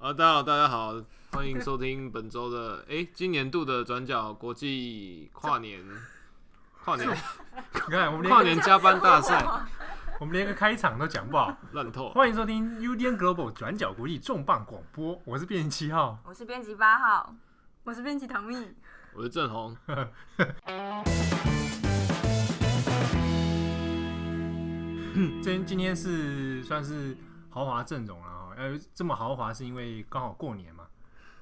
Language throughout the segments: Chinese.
啊，大家好，大家好，欢迎收听本周的哎、欸，今年度的转角国际跨年 跨年，你看我们跨年加班大赛，我们连个开场都讲不好，烂透。欢迎收听 UDN Global 转角国际重磅广播，我是编辑七号，我是编辑八号，我是编辑唐蜜，我是郑红。今天今天是算是豪华阵容了哈，要，这么豪华是因为刚好过年嘛，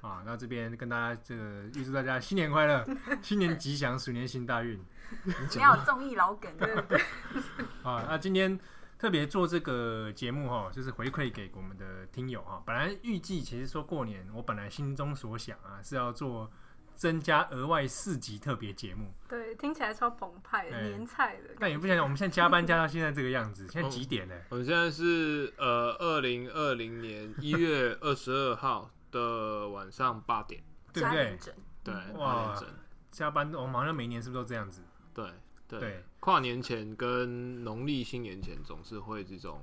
啊，那这边跟大家这个预祝大家新年快乐，新年吉祥，鼠年行大运。你要有综艺老梗，对不对？啊，那今天特别做这个节目哈，就是回馈给我们的听友哈。本来预计其实说过年，我本来心中所想啊是要做。增加额外四集特别节目，对，听起来超澎湃的，年菜的。但也不想想，我们现在加班加到现在这个样子，现在几点呢？我们现在是呃，二零二零年一月二十二号的晚上八点，对不对？对，哇，加班，我们好像每年是不是都这样子？对对，跨年前跟农历新年前总是会这种。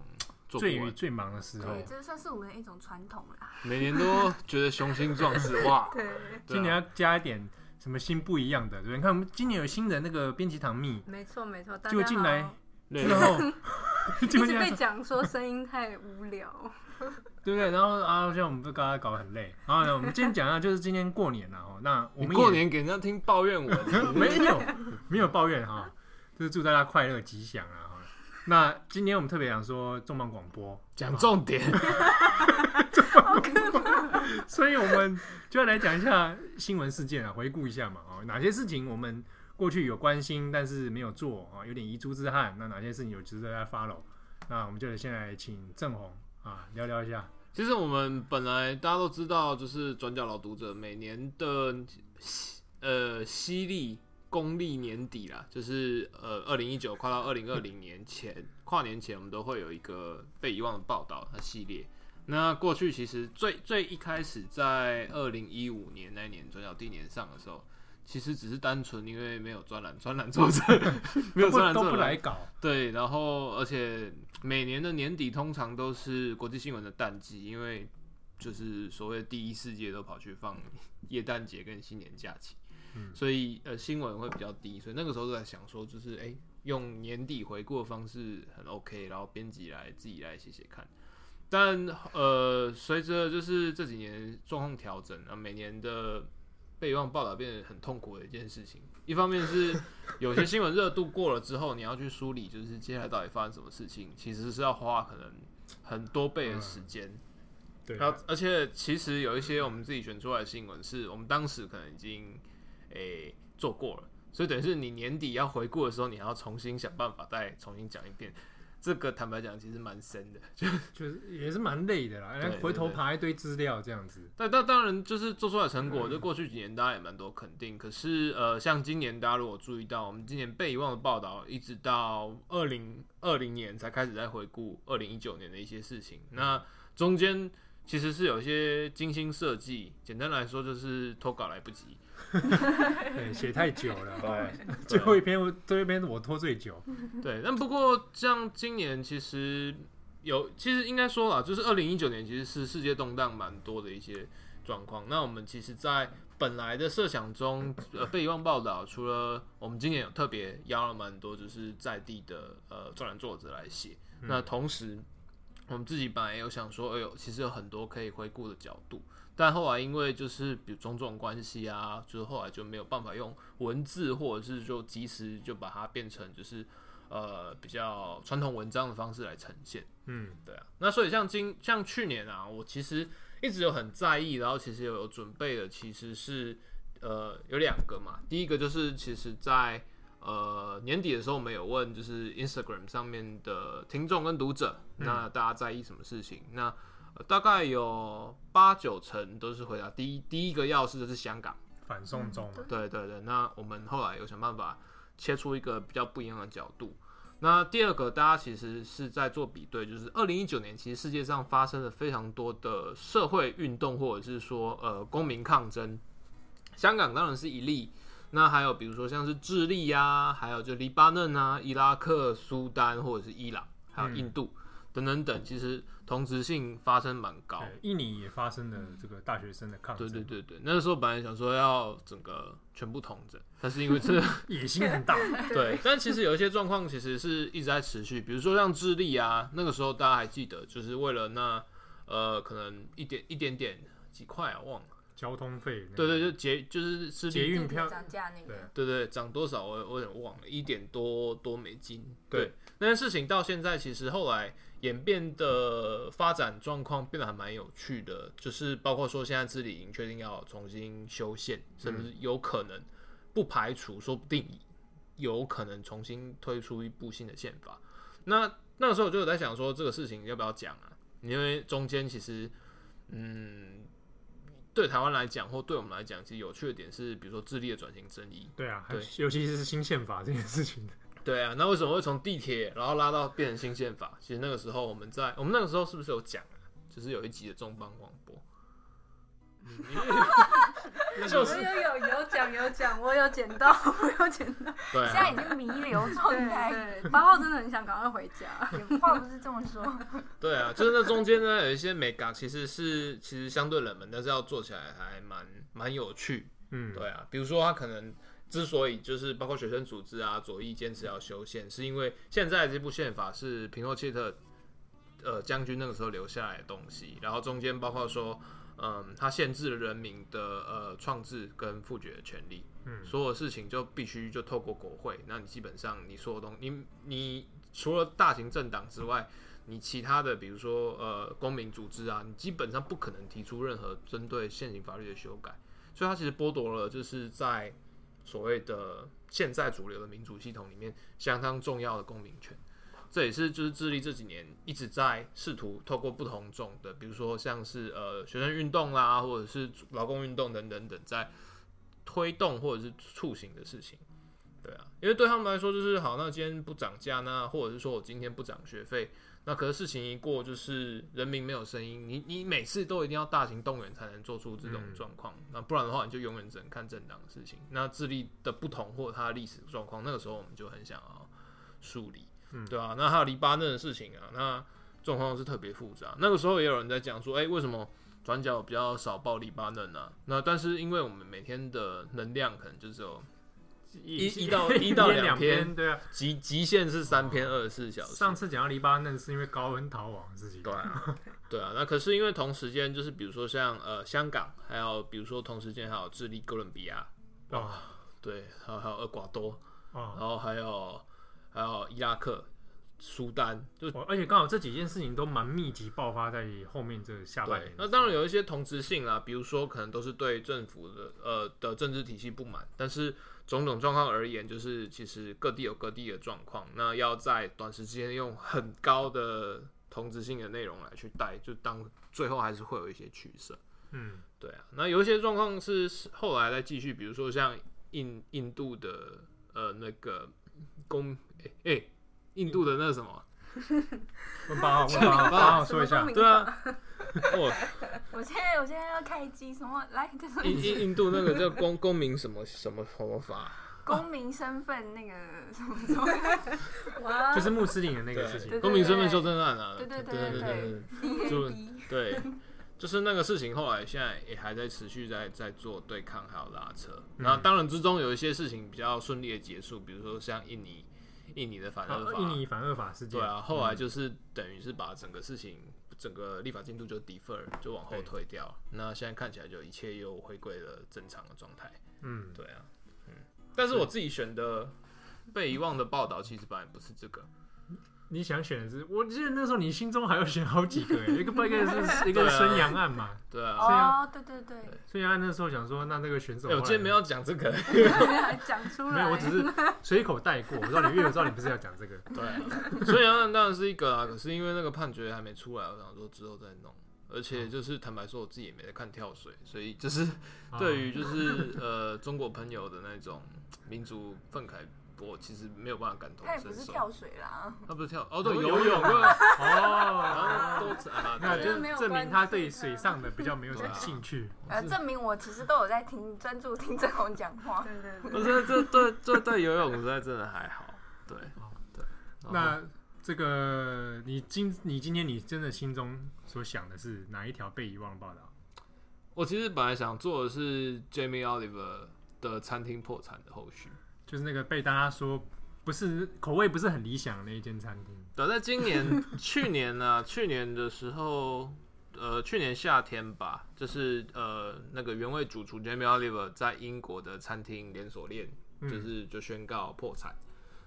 最最忙的时候，对，这算是我们的一种传统啦。每年都觉得雄心壮志哇！对，今年要加一点什么新不一样的，对？你看我们今年有新的那个编辑唐蜜，没错没错，就进来之后，就是被讲说声音太无聊，对不对？然后啊，像我们都刚刚搞得很累。然后呢，我们今天讲一下就是今天过年了哦。那我们过年给人家听抱怨我，没有没有抱怨哈，就是祝大家快乐吉祥啊。那今天我们特别想说重磅广播，讲重点，重磅，所以我们就要来讲一下新闻事件啊，回顾一下嘛，哦，哪些事情我们过去有关心，但是没有做啊，有点遗珠之憾。那哪些事情有值得大家 follow？那我们就先来请郑红啊聊聊一下。其实我们本来大家都知道，就是转角老读者每年的呃犀利。公历年底啦，就是呃，二零一九跨到二零二零年前跨年前，我们都会有一个被遗忘的报道的系列。那过去其实最最一开始在二零一五年那年转角第一年上的时候，其实只是单纯因为没有专栏，专栏作者 没有专栏都不来搞。对，然后而且每年的年底通常都是国际新闻的淡季，因为就是所谓第一世界都跑去放耶诞节跟新年假期。所以呃新闻会比较低，所以那个时候都在想说，就是哎、欸、用年底回顾的方式很 OK，然后编辑来自己来写写看。但呃随着就是这几年状况调整啊，每年的备忘报道变得很痛苦的一件事情。一方面是有些新闻热度过了之后，你要去梳理，就是接下来到底发生什么事情，其实是要花可能很多倍的时间。对，然后而且其实有一些我们自己选出来的新闻，是我们当时可能已经。诶、欸，做过了，所以等于是你年底要回顾的时候，你还要重新想办法再重新讲一遍。这个坦白讲，其实蛮深的，就就是也是蛮累的啦。回头爬一堆资料这样子。但但当然就是做出来成果，就过去几年大家也蛮多肯定。可是呃，像今年大家如果注意到，我们今年被遗忘的报道，一直到二零二零年才开始在回顾二零一九年的一些事情。那中间其实是有一些精心设计，简单来说就是投稿来不及。对，写太久了。对，最后一篇，最后一篇我拖最久。对，但不过像今年其实有，其实应该说啦，就是二零一九年其实是世界动荡蛮多的一些状况。那我们其实，在本来的设想中，呃，被遗忘报道，除了我们今年有特别邀了蛮多，就是在地的呃专栏作者来写。嗯。那同时，我们自己本来也有想说，哎呦，其实有很多可以回顾的角度。但后来因为就是比如种种关系啊，就是后来就没有办法用文字或者是就及时就把它变成就是呃比较传统文章的方式来呈现。嗯，对啊。那所以像今像去年啊，我其实一直有很在意，然后其实有有准备的，其实是呃有两个嘛。第一个就是其实在呃年底的时候，我们有问就是 Instagram 上面的听众跟读者，那大家在意什么事情？那大概有八九成都是回答第一第一个要事就是香港反送中。对对对，那我们后来有想办法切出一个比较不一样的角度。那第二个，大家其实是在做比对，就是二零一九年其实世界上发生了非常多的社会运动，或者是说呃公民抗争。香港当然是一例，那还有比如说像是智利呀，还有就黎巴嫩啊、伊拉克、苏丹或者是伊朗，还有印度。嗯等等等，其实同质性发生蛮高。印尼也发生了这个大学生的抗争。对对对对，那个时候本来想说要整个全部统整，但是因为这 野心很大。对，但其实有一些状况其实是一直在持续，比如说像智利啊，那个时候大家还记得，就是为了那呃可能一点一点点几块啊，忘了。交通费，对对，就捷就是是捷运票涨价那个，对对涨多少我我有点忘了，一点多多美金。对，那件事情到现在其实后来演变的发展状况变得还蛮有趣的，就是包括说现在智利已经确定要重新修宪，甚至有可能不排除说不定有可能重新推出一部新的宪法。那那个时候我就有在想说这个事情要不要讲啊？因为中间其实嗯。对台湾来讲，或对我们来讲，其实有趣的点是，比如说智利的转型争议。对啊，对，尤其是新宪法这件事情。对啊，那为什么会从地铁然后拉到变成新宪法？其实那个时候我们在我们那个时候是不是有讲啊？就是有一集的重磅广播。就是有有有讲有讲，我有捡到，我有捡到。对、啊，现在已经弥留状态。对，八号真的很想赶快回家。话不是这么说。对啊，就是那中间呢，有一些美感其实是其实相对冷门，但是要做起来还蛮蛮有趣。嗯，对啊，比如说他可能之所以就是包括学生组织啊左翼坚持要修宪，是因为现在这部宪法是平诺切特呃将军那个时候留下来的东西，然后中间包括说。嗯，它限制了人民的呃创制跟复决的权利，嗯，所有事情就必须就透过国会。那你基本上你所有东西，你你除了大型政党之外，你其他的比如说呃公民组织啊，你基本上不可能提出任何针对现行法律的修改。所以它其实剥夺了就是在所谓的现在主流的民主系统里面相当重要的公民权。这也是就是智利这几年一直在试图透过不同种的，比如说像是呃学生运动啦，或者是劳工运动等等等，在推动或者是促行的事情。对啊，因为对他们来说就是好，那今天不涨价，那或者是说我今天不涨学费，那可是事情一过就是人民没有声音，你你每次都一定要大型动员才能做出这种状况，嗯、那不然的话你就永远只能看政党的事情。那智利的不同或者它的历史状况，那个时候我们就很想要梳理。嗯，对啊，那还有黎巴嫩的事情啊，那状况是特别复杂。那个时候也有人在讲说，哎、欸，为什么转角比较少报黎巴嫩呢、啊？那但是因为我们每天的能量可能就只有一 一到一到两篇，对啊，极极限是三篇二十四小时。上次讲到黎巴嫩是因为高温逃亡的事情，对啊，对啊。那可是因为同时间就是比如说像呃香港，还有比如说同时间还有智利、哥伦比亚，啊，对，还有还有厄瓜多，然后还有。还有伊拉克、苏丹，就而且刚好这几件事情都蛮密集爆发在后面这下半年。那当然有一些同质性啦，比如说可能都是对政府的呃的政治体系不满，但是种种状况而言，就是其实各地有各地的状况。那要在短时间用很高的同质性的内容来去带，就当最后还是会有一些取舍。嗯，对啊。那有一些状况是后来再继续，比如说像印印度的呃那个公。哎、欸，印度的那什么？问八号，问八号，八号说一下。对啊，我我现在我现在要开机，什么来？印印印度那个叫公公民什么什么什么法？公民身份那个什么什么？哇！就是穆斯林的那个事情，公民身份修正案啊。对对对对对对，就对，就是那个事情，后来现在也还在持续在在做对抗，还有拉扯。然后当然之中有一些事情比较顺利的结束，比如说像印尼。印尼的反恶法，印尼反恶法事件，对啊，后来就是等于是把整个事情，整个立法进度就 defer，就往后推掉。那现在看起来就一切又回归了正常的状态。嗯，对啊，嗯。但是我自己选的被遗忘的报道，其实本来不是这个。你想选的是？我记得那时候你心中还要选好几个，一个不应该是一个孙杨案嘛？对啊，哦，对对对，孙杨案那时候想说，那那个选手，我今天没有讲这个，讲出来，没有，我只是随口带过。我知道你，因为我知道你不是要讲这个。对，孙杨案当然是一个啊，可是因为那个判决还没出来，我想说之后再弄。而且就是坦白说，我自己也没在看跳水，所以就是对于就是呃中国朋友的那种民族愤慨。我其实没有办法感同身受。他不是跳水啦，他不是跳哦，对，游泳对。哦，都啊那就证明他对水上的比较没有什么兴趣。呃，证明我其实都有在听，专注听郑红讲话。对对对。不是，这对这对游泳实在真的还好。对，对。那这个你今你今天你真的心中所想的是哪一条被遗忘的报道？我其实本来想做的是 Jamie Oliver 的餐厅破产的后续，就是那个被大家说不是口味不是很理想的那一间餐厅。对，在今年、去年呢、啊，去年的时候，呃，去年夏天吧，就是呃，那个原味主厨 Jamie Oliver 在英国的餐厅连锁店，就是就宣告破产。嗯、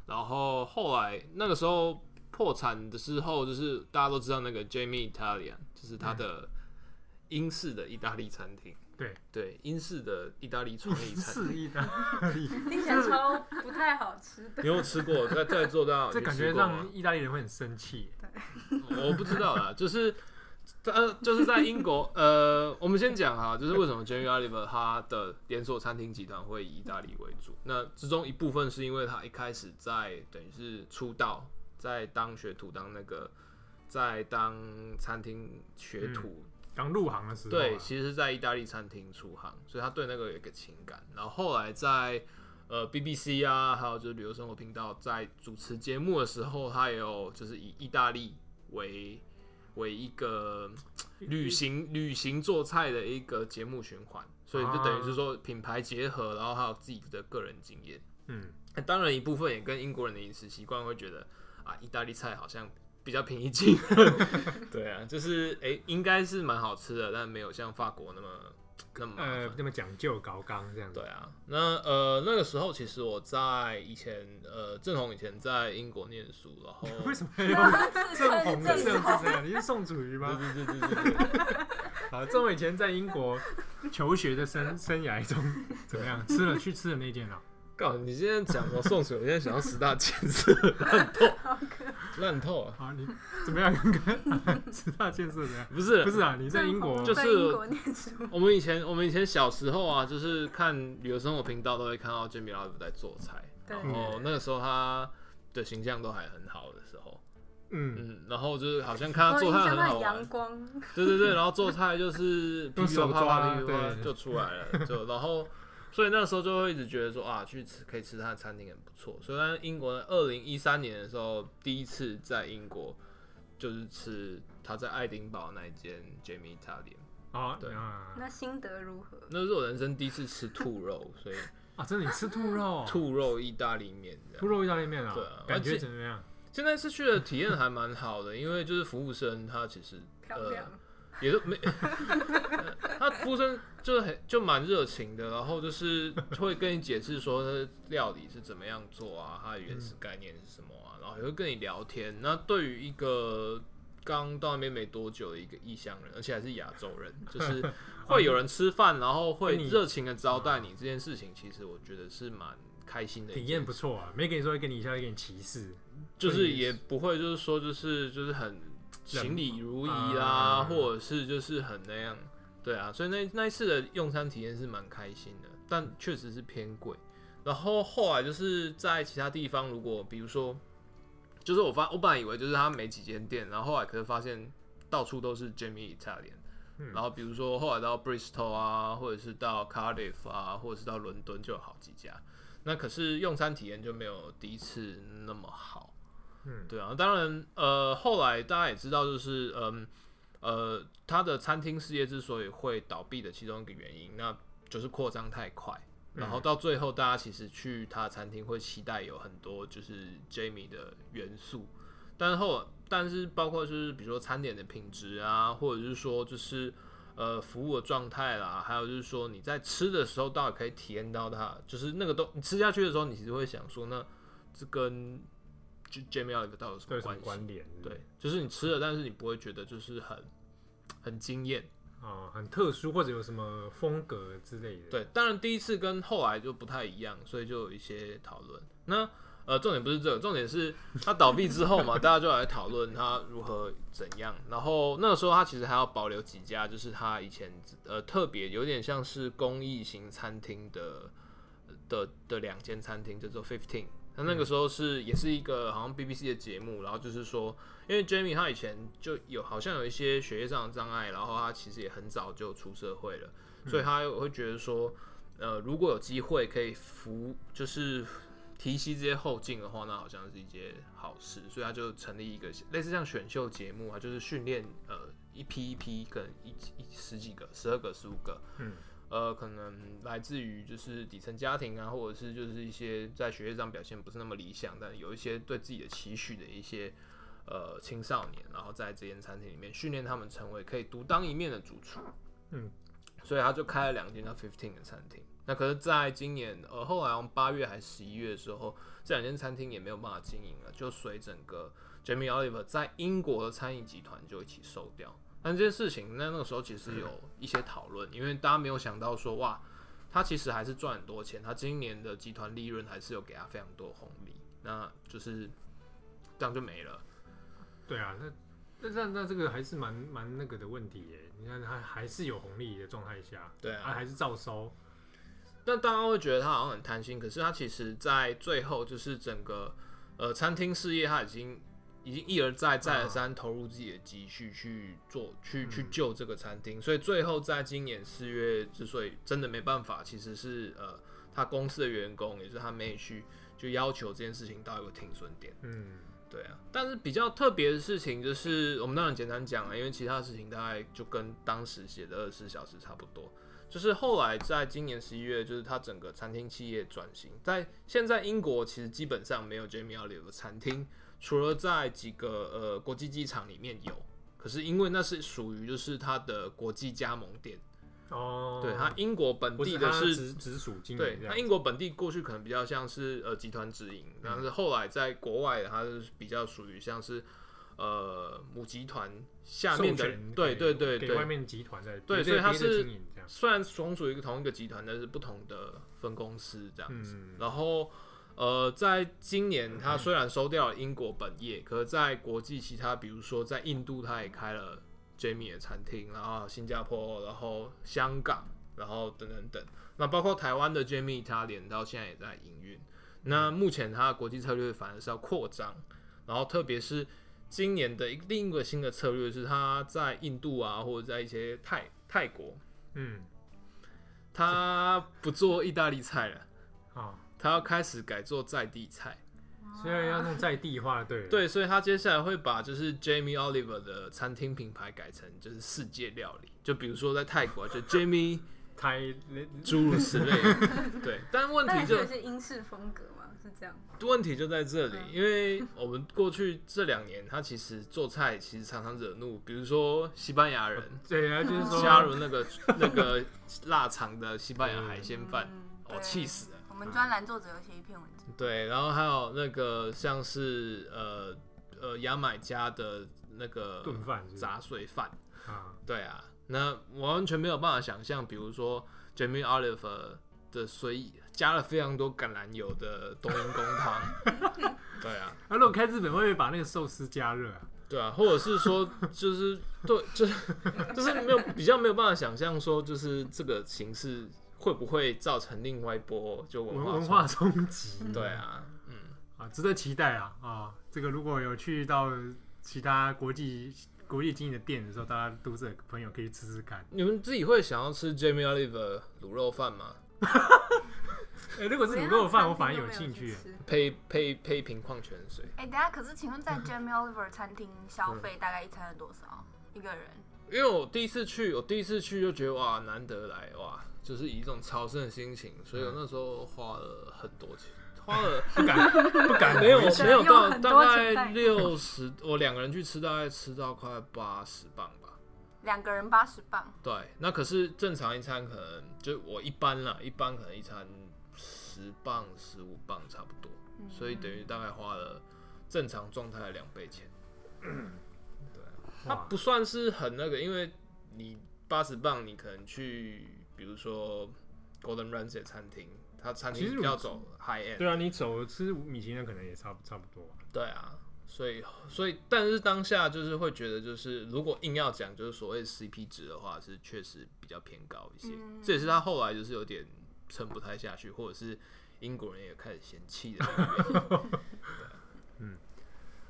然后后来那个时候破产的时候，就是大家都知道那个 Jamie Italian，就是他的英式的意大利餐厅。对对，英式的意大利创意餐厅，意大利听起来超不太好吃的。你有吃过？在在做到，这感觉让意大利人会很生气。我不知道啦，就是呃，就是在英国，呃，我们先讲哈，就是为什么 Jamie Oliver 他的连锁餐厅集团会以意大利为主？那之中一部分是因为他一开始在等于是出道，在当学徒，当那个在当餐厅学徒。嗯刚入行的时候，对，其实是在意大利餐厅出行，所以他对那个有一个情感。然后后来在呃 BBC 啊，还有就是旅游生活频道，在主持节目的时候，他也有就是以意大利为为一个旅行旅行做菜的一个节目循环，所以就等于是说品牌结合，然后还有自己的个人经验。嗯，当然一部分也跟英国人的饮食习惯会觉得啊，意大利菜好像。比较平易近人，对啊，就是哎、欸，应该是蛮好吃的，但没有像法国那么那么呃那么讲究高刚这样子。对啊，那呃那个时候其实我在以前呃郑红以前在英国念书，然后 为什么要用 正宏的正字这样？你是宋楚瑜吗？对对对对对对。好，正宏以前在英国求学的生生涯中怎么样？吃了去吃的那间了。告诉你今天讲到宋楚瑜，我现在想要十大建设 烂透。烂透啊！好，你怎么样？刚刚 十大建设怎样？不是，不是啊！你在英国，就是我们以前，我们以前小时候啊，就是看旅游生活频道都会看到 Jamie Oliver 在做菜，然后那个时候他的形象都还很好的时候，嗯嗯，然后就是好像看他做菜很好玩，阳光，对对对，然后做菜就是噼里啪啦噼里啪啦就出来了，就然后。所以那时候就会一直觉得说啊，去吃可以吃他的餐厅很不错。所以英国的二零一三年的时候，第一次在英国就是吃他在爱丁堡那一间 Jamie Italian 啊，对啊。那心得如何？那是我人生第一次吃兔肉，所以 啊，真的你吃兔肉？兔肉意大利面，兔肉意大利面啊，对啊，感觉怎么样？现在是去的体验还蛮好的，因为就是服务生他其实漂亮。也是没，他服务生就很就蛮热情的，然后就是会跟你解释说他料理是怎么样做啊，它的原始概念是什么啊，然后也会跟你聊天。那对于一个刚到那边没多久的一个异乡人，而且还是亚洲人，就是会有人吃饭，然后会 热情的招待你这件事情，其实我觉得是蛮开心的，体验不错啊。没跟你说会跟你一下会给你歧视，就是也不会就是说就是就是很。行礼如仪啦，啊、或者是就是很那样，对啊，所以那那一次的用餐体验是蛮开心的，但确实是偏贵。然后后来就是在其他地方，如果比如说，就是我发我本来以为就是他没几间店，然后后来可是发现到处都是 Jamie Italian，嗯、然后比如说后来到 Bristol 啊，或者是到 Cardiff 啊，或者是到伦敦就有好几家，那可是用餐体验就没有第一次那么好。嗯，对啊，当然，呃，后来大家也知道，就是，嗯，呃，他的餐厅事业之所以会倒闭的其中一个原因，那就是扩张太快，然后到最后，大家其实去他的餐厅会期待有很多就是 Jamie 的元素，但是后，但是包括就是比如说餐点的品质啊，或者是说就是呃服务的状态啦，还有就是说你在吃的时候到底可以体验到它，就是那个都你吃下去的时候，你其实会想说，那这跟就 Jamie Oliver 到底有什么关联？对，就是你吃了，但是你不会觉得就是很很惊艳啊，很特殊或者有什么风格之类的。对，当然第一次跟后来就不太一样，所以就有一些讨论。那呃，重点不是这个，重点是它倒闭之后嘛，大家就来讨论它如何怎样。然后那个时候它其实还要保留几家，就是它以前呃特别有点像是公益型餐厅的的的两间餐厅，叫做 Fifteen。那那个时候是也是一个好像 BBC 的节目，然后就是说，因为 Jamie 他以前就有好像有一些学业上的障碍，然后他其实也很早就出社会了，所以他会觉得说，呃，如果有机会可以扶，就是提携这些后进的话，那好像是一件好事，所以他就成立一个类似像选秀节目啊，就是训练呃一批一批，可能一一十几个、十二个、十五个，嗯，呃，可能来自于就是底层家庭啊，或者是就是一些在学业上表现不是那么理想，但有一些对自己的期许的一些呃青少年，然后在这间餐厅里面训练他们成为可以独当一面的主厨，嗯。所以他就开了两间叫 Fifteen 的餐厅。那可是，在今年呃后来，八月还是十一月的时候，这两间餐厅也没有办法经营了，就随整个 Jamie Oliver 在英国的餐饮集团就一起收掉。但这件事情，那那个时候其实有一些讨论，因为大家没有想到说，哇，他其实还是赚很多钱，他今年的集团利润还是有给他非常多红利，那就是这样就没了。对啊，那。那那那这个还是蛮蛮那个的问题耶。你看他还是有红利的状态下，对啊，他还是照收。那大家会觉得他好像很贪心，可是他其实在最后就是整个呃餐厅事业，他已经已经一而再再而三投入自己的积蓄去做去去救这个餐厅，所以最后在今年四月之所以真的没办法，其实是呃他公司的员工也就是他妹婿就要求这件事情到一个停损点，嗯。对啊，但是比较特别的事情就是，我们当然简单讲啊，因为其他事情大概就跟当时写的二十四小时差不多。就是后来在今年十一月，就是他整个餐厅企业转型，在现在英国其实基本上没有 Jamie Oliver 的餐厅，除了在几个呃国际机场里面有，可是因为那是属于就是它的国际加盟店。哦，对，它英国本地的是直直属经营，对，它英国本地过去可能比较像是呃集团直营，但是后来在国外，它是比较属于像是呃母集团下面的，对对对对，外面集团在对，所以它是虽然从属于一个同一个集团，但是不同的分公司这样子。然后呃，在今年他虽然收掉了英国本业，可是在国际其他，比如说在印度，他也开了。Jamie 的餐厅，然后新加坡，然后香港，然后等等等，那包括台湾的 Jamie Italian 到现在也在营运。那目前它的国际策略反而是要扩张，然后特别是今年的一另一个新的策略是，他在印度啊，或者在一些泰泰国，嗯，他不做意大利菜了，啊，他要开始改做在地菜。所以要弄在地化，对对，所以他接下来会把就是 Jamie Oliver 的餐厅品牌改成就是世界料理，就比如说在泰国就 Jamie 泰诸如此类，对。但问题就是英式风格嘛，是这样。问题就在这里，因为我们过去这两年，他其实做菜其实常常惹怒，比如说西班牙人，对啊，就是说加入那个那个腊肠的西班牙海鲜饭，我气死了。我们专栏作者有写一篇文章，对，然后还有那个像是呃呃牙买加的那个炖饭杂碎饭啊，对啊，那我完全没有办法想象，比如说 Jamie Oliver 的随意加了非常多橄榄油的冬阴功汤，对啊，那如果开日本会不会把那个寿司加热啊？对啊，或者是说就是对，就是就是没有比较没有办法想象说就是这个形式。会不会造成另外一波就文化文化冲击？对啊，嗯，啊，值得期待啊啊！这个如果有去到其他国际国际经营的店的时候，大家都是朋友可以吃吃看。你们自己会想要吃 Jamie Oliver 卤肉饭吗？哎、欸，如果是卤肉饭，我反而有兴趣。配配配一瓶矿泉水。哎、欸，等下，可是请问在 Jamie Oliver 餐厅消费大概一餐是多少？一个人？因为我第一次去，我第一次去就觉得哇，难得来哇。就是以一种朝圣的心情，所以我那时候花了很多钱，花了 不敢不敢，没有没有到大概六十，我两个人去吃大概吃到快八十磅吧，两个人八十磅，对，那可是正常一餐可能就我一般啦，一般可能一餐十磅十五磅差不多，所以等于大概花了正常状态的两倍钱，对，它不算是很那个，因为你八十磅你可能去。比如说 Golden Ramsay 餐厅，它餐厅比较走 high end。对啊，你走吃米其林可能也差不差不多。对啊，所以所以，但是当下就是会觉得，就是如果硬要讲，就是所谓 CP 值的话，是确实比较偏高一些。嗯、这也是他后来就是有点撑不太下去，或者是英国人也开始嫌弃的。嗯，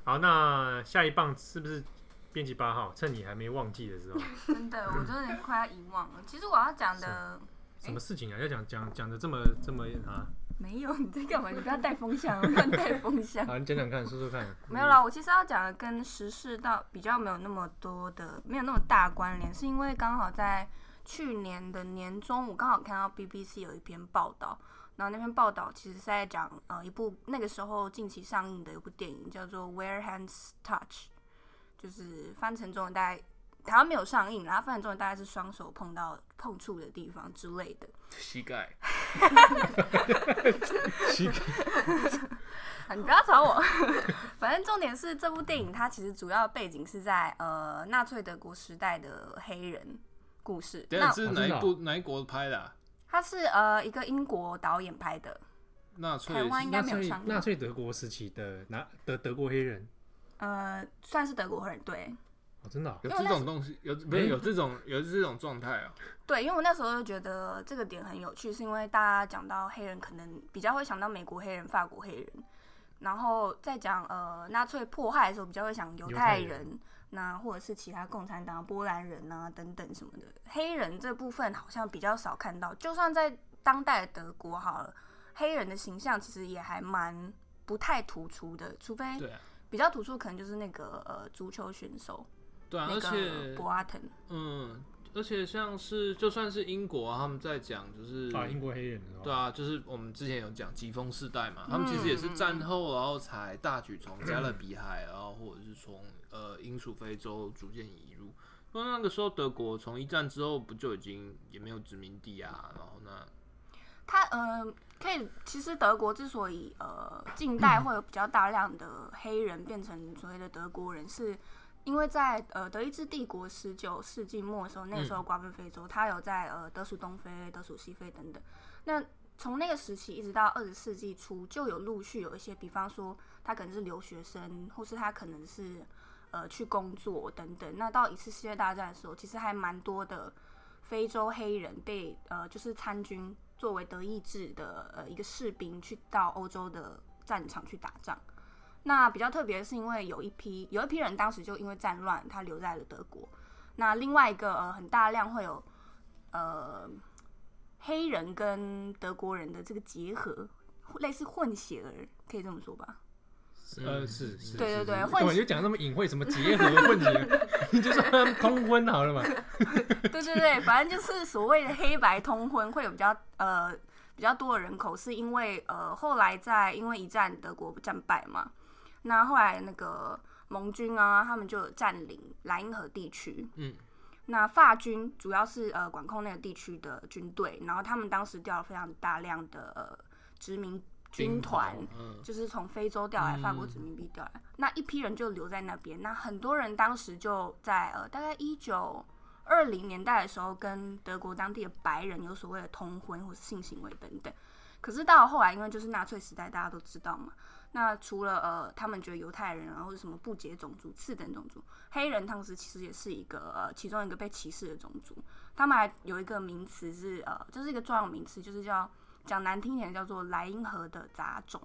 好，那下一棒是不是？编辑八号，趁你还没忘记的时候，真的，我真的快要遗忘了。其实我要讲的什么事情啊？要讲讲讲的这么这么啊？没有，你在干嘛？你不要带风向，不要带风向。好，你讲讲看，说说看。没有啦，我其实要讲的跟时事到比较没有那么多的，没有那么大关联，是因为刚好在去年的年中，我刚好看到 BBC 有一篇报道，然后那篇报道其实是在讲呃一部那个时候近期上映的一部电影，叫做《Where Hands Touch》，就是翻成中文大概。台湾没有上映，然后翻成中文大概是双手碰到碰触的地方之类的。膝盖。膝盖。你不要吵我。反正重点是这部电影，它其实主要背景是在呃纳粹德国时代的黑人故事。那是哪一部哪一国拍的啊？它是呃一个英国导演拍的。纳粹。台湾应该没有上映。纳粹德国时期的拿德德国黑人。呃，算是德国黑人对。哦，真的、哦、有这种东西，有没有有这种有这种状态啊？对，因为我那时候就觉得这个点很有趣，是因为大家讲到黑人，可能比较会想到美国黑人、法国黑人，然后再讲呃纳粹迫害的时候，比较会想犹太人，那或者是其他共产党、波兰人啊等等什么的。黑人这部分好像比较少看到，就算在当代的德国好了，黑人的形象其实也还蛮不太突出的，除非比较突出，可能就是那个呃足球选手。对啊，而且博阿滕，嗯，而且像是就算是英国啊，他们在讲就是啊，英国黑人，对啊，就是我们之前有讲疾风世代嘛，他们其实也是战后然后才大举从加勒比海，然后或者是从呃英属非洲逐渐移入。那那个时候德国从一战之后不就已经也没有殖民地啊？然后呢，他呃可以，其实德国之所以呃近代会有比较大量的黑人变成所谓的德国人是。因为在呃德意志帝国十九世纪末的时候，那个时候瓜分非洲，他有在呃德属东非、德属西非等等。那从那个时期一直到二十世纪初，就有陆续有一些，比方说他可能是留学生，或是他可能是呃去工作等等。那到一次世界大战的时候，其实还蛮多的非洲黑人被呃就是参军，作为德意志的呃一个士兵，去到欧洲的战场去打仗。那比较特别的是，因为有一批有一批人当时就因为战乱，他留在了德国。那另外一个呃很大量会有呃黑人跟德国人的这个结合，类似混血儿，可以这么说吧？呃，是是，对对对，混血就讲那么隐晦，什么结合问题，你就说他们通婚好了嘛？对对对，反正就是所谓的黑白通婚，会有比较呃比较多的人口，是因为呃后来在因为一战德国战败嘛。那后来那个盟军啊，他们就占领莱茵河地区。嗯，那法军主要是呃管控那个地区的军队，然后他们当时调了非常大量的呃殖民军团，嗯、就是从非洲调来，法国殖民地调来。嗯、那一批人就留在那边。那很多人当时就在呃大概一九二零年代的时候，跟德国当地的白人有所谓的通婚或是性行为等等。可是到了后来，因为就是纳粹时代，大家都知道嘛。那除了呃，他们觉得犹太人啊，或者什么不洁种族、次等种族，黑人当时其实也是一个呃，其中一个被歧视的种族。他们还有一个名词是呃，这、就是一个专有名词，就是叫讲难听点叫做莱茵河的杂种，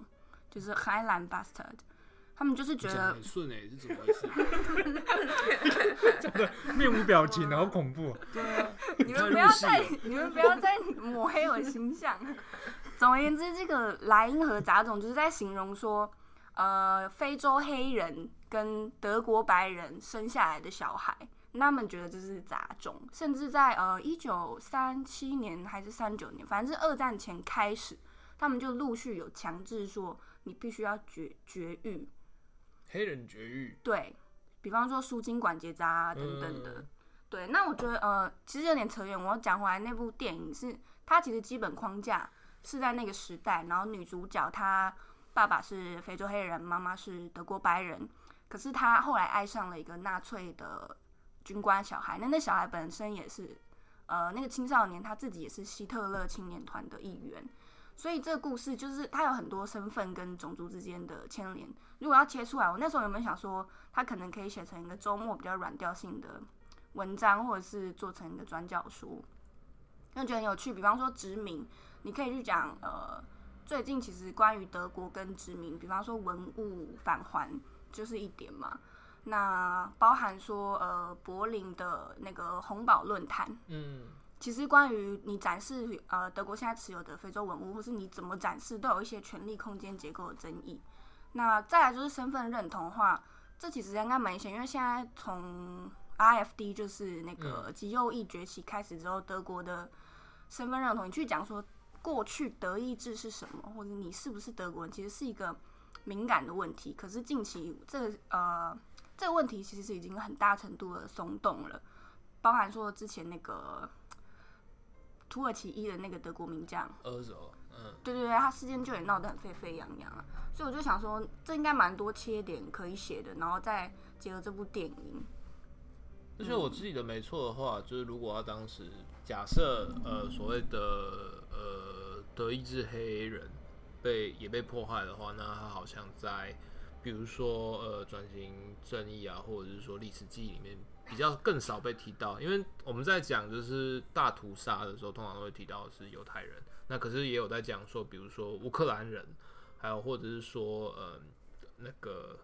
就是 Highland Bastard。他们就是觉得很顺哎，是怎么回事？真的面无表情，好恐怖。对啊，你们不要再，你们不要再抹黑我的形象。总而言之，这个莱茵河杂种就是在形容说，呃，非洲黑人跟德国白人生下来的小孩，他们觉得这是杂种。甚至在呃一九三七年还是三九年，反正是二战前开始，他们就陆续有强制说，你必须要绝绝育，黑人绝育，对，比方说输精管结扎啊等等的。嗯、对，那我觉得呃，其实有点扯远。我要讲回来，那部电影是它其实基本框架。是在那个时代，然后女主角她爸爸是非洲黑人，妈妈是德国白人，可是她后来爱上了一个纳粹的军官小孩，那那小孩本身也是，呃，那个青少年他自己也是希特勒青年团的一员，所以这个故事就是他有很多身份跟种族之间的牵连。如果要切出来，我那时候有没有想说，他可能可以写成一个周末比较软调性的文章，或者是做成一个专教书，因为觉得很有趣。比方说殖民。你可以去讲，呃，最近其实关于德国跟殖民，比方说文物返还就是一点嘛。那包含说，呃，柏林的那个红堡论坛，嗯，其实关于你展示呃德国现在持有的非洲文物，或是你怎么展示，都有一些权力空间结构的争议。那再来就是身份认同的话，这其实应该蛮明显，因为现在从 I F D 就是那个极右翼崛起开始之后，德国的身份认同，你去讲说过去德意志是什么，或者你是不是德国人，其实是一个敏感的问题。可是近期这个、呃这个问题其实是已经很大程度的松动了，包含说之前那个。土耳其一的那个德国名将，对对对，他事件就也闹得很沸沸扬扬啊，所以我就想说，这应该蛮多切点可以写的，然后再结合这部电影。而且我自己的没错的话，就是如果他当时假设呃所谓的呃德意志黑人被也被迫害的话，那他好像在比如说呃转型正义啊，或者是说历史记忆里面。比较更少被提到，因为我们在讲就是大屠杀的时候，通常都会提到的是犹太人。那可是也有在讲说，比如说乌克兰人，还有或者是说呃那个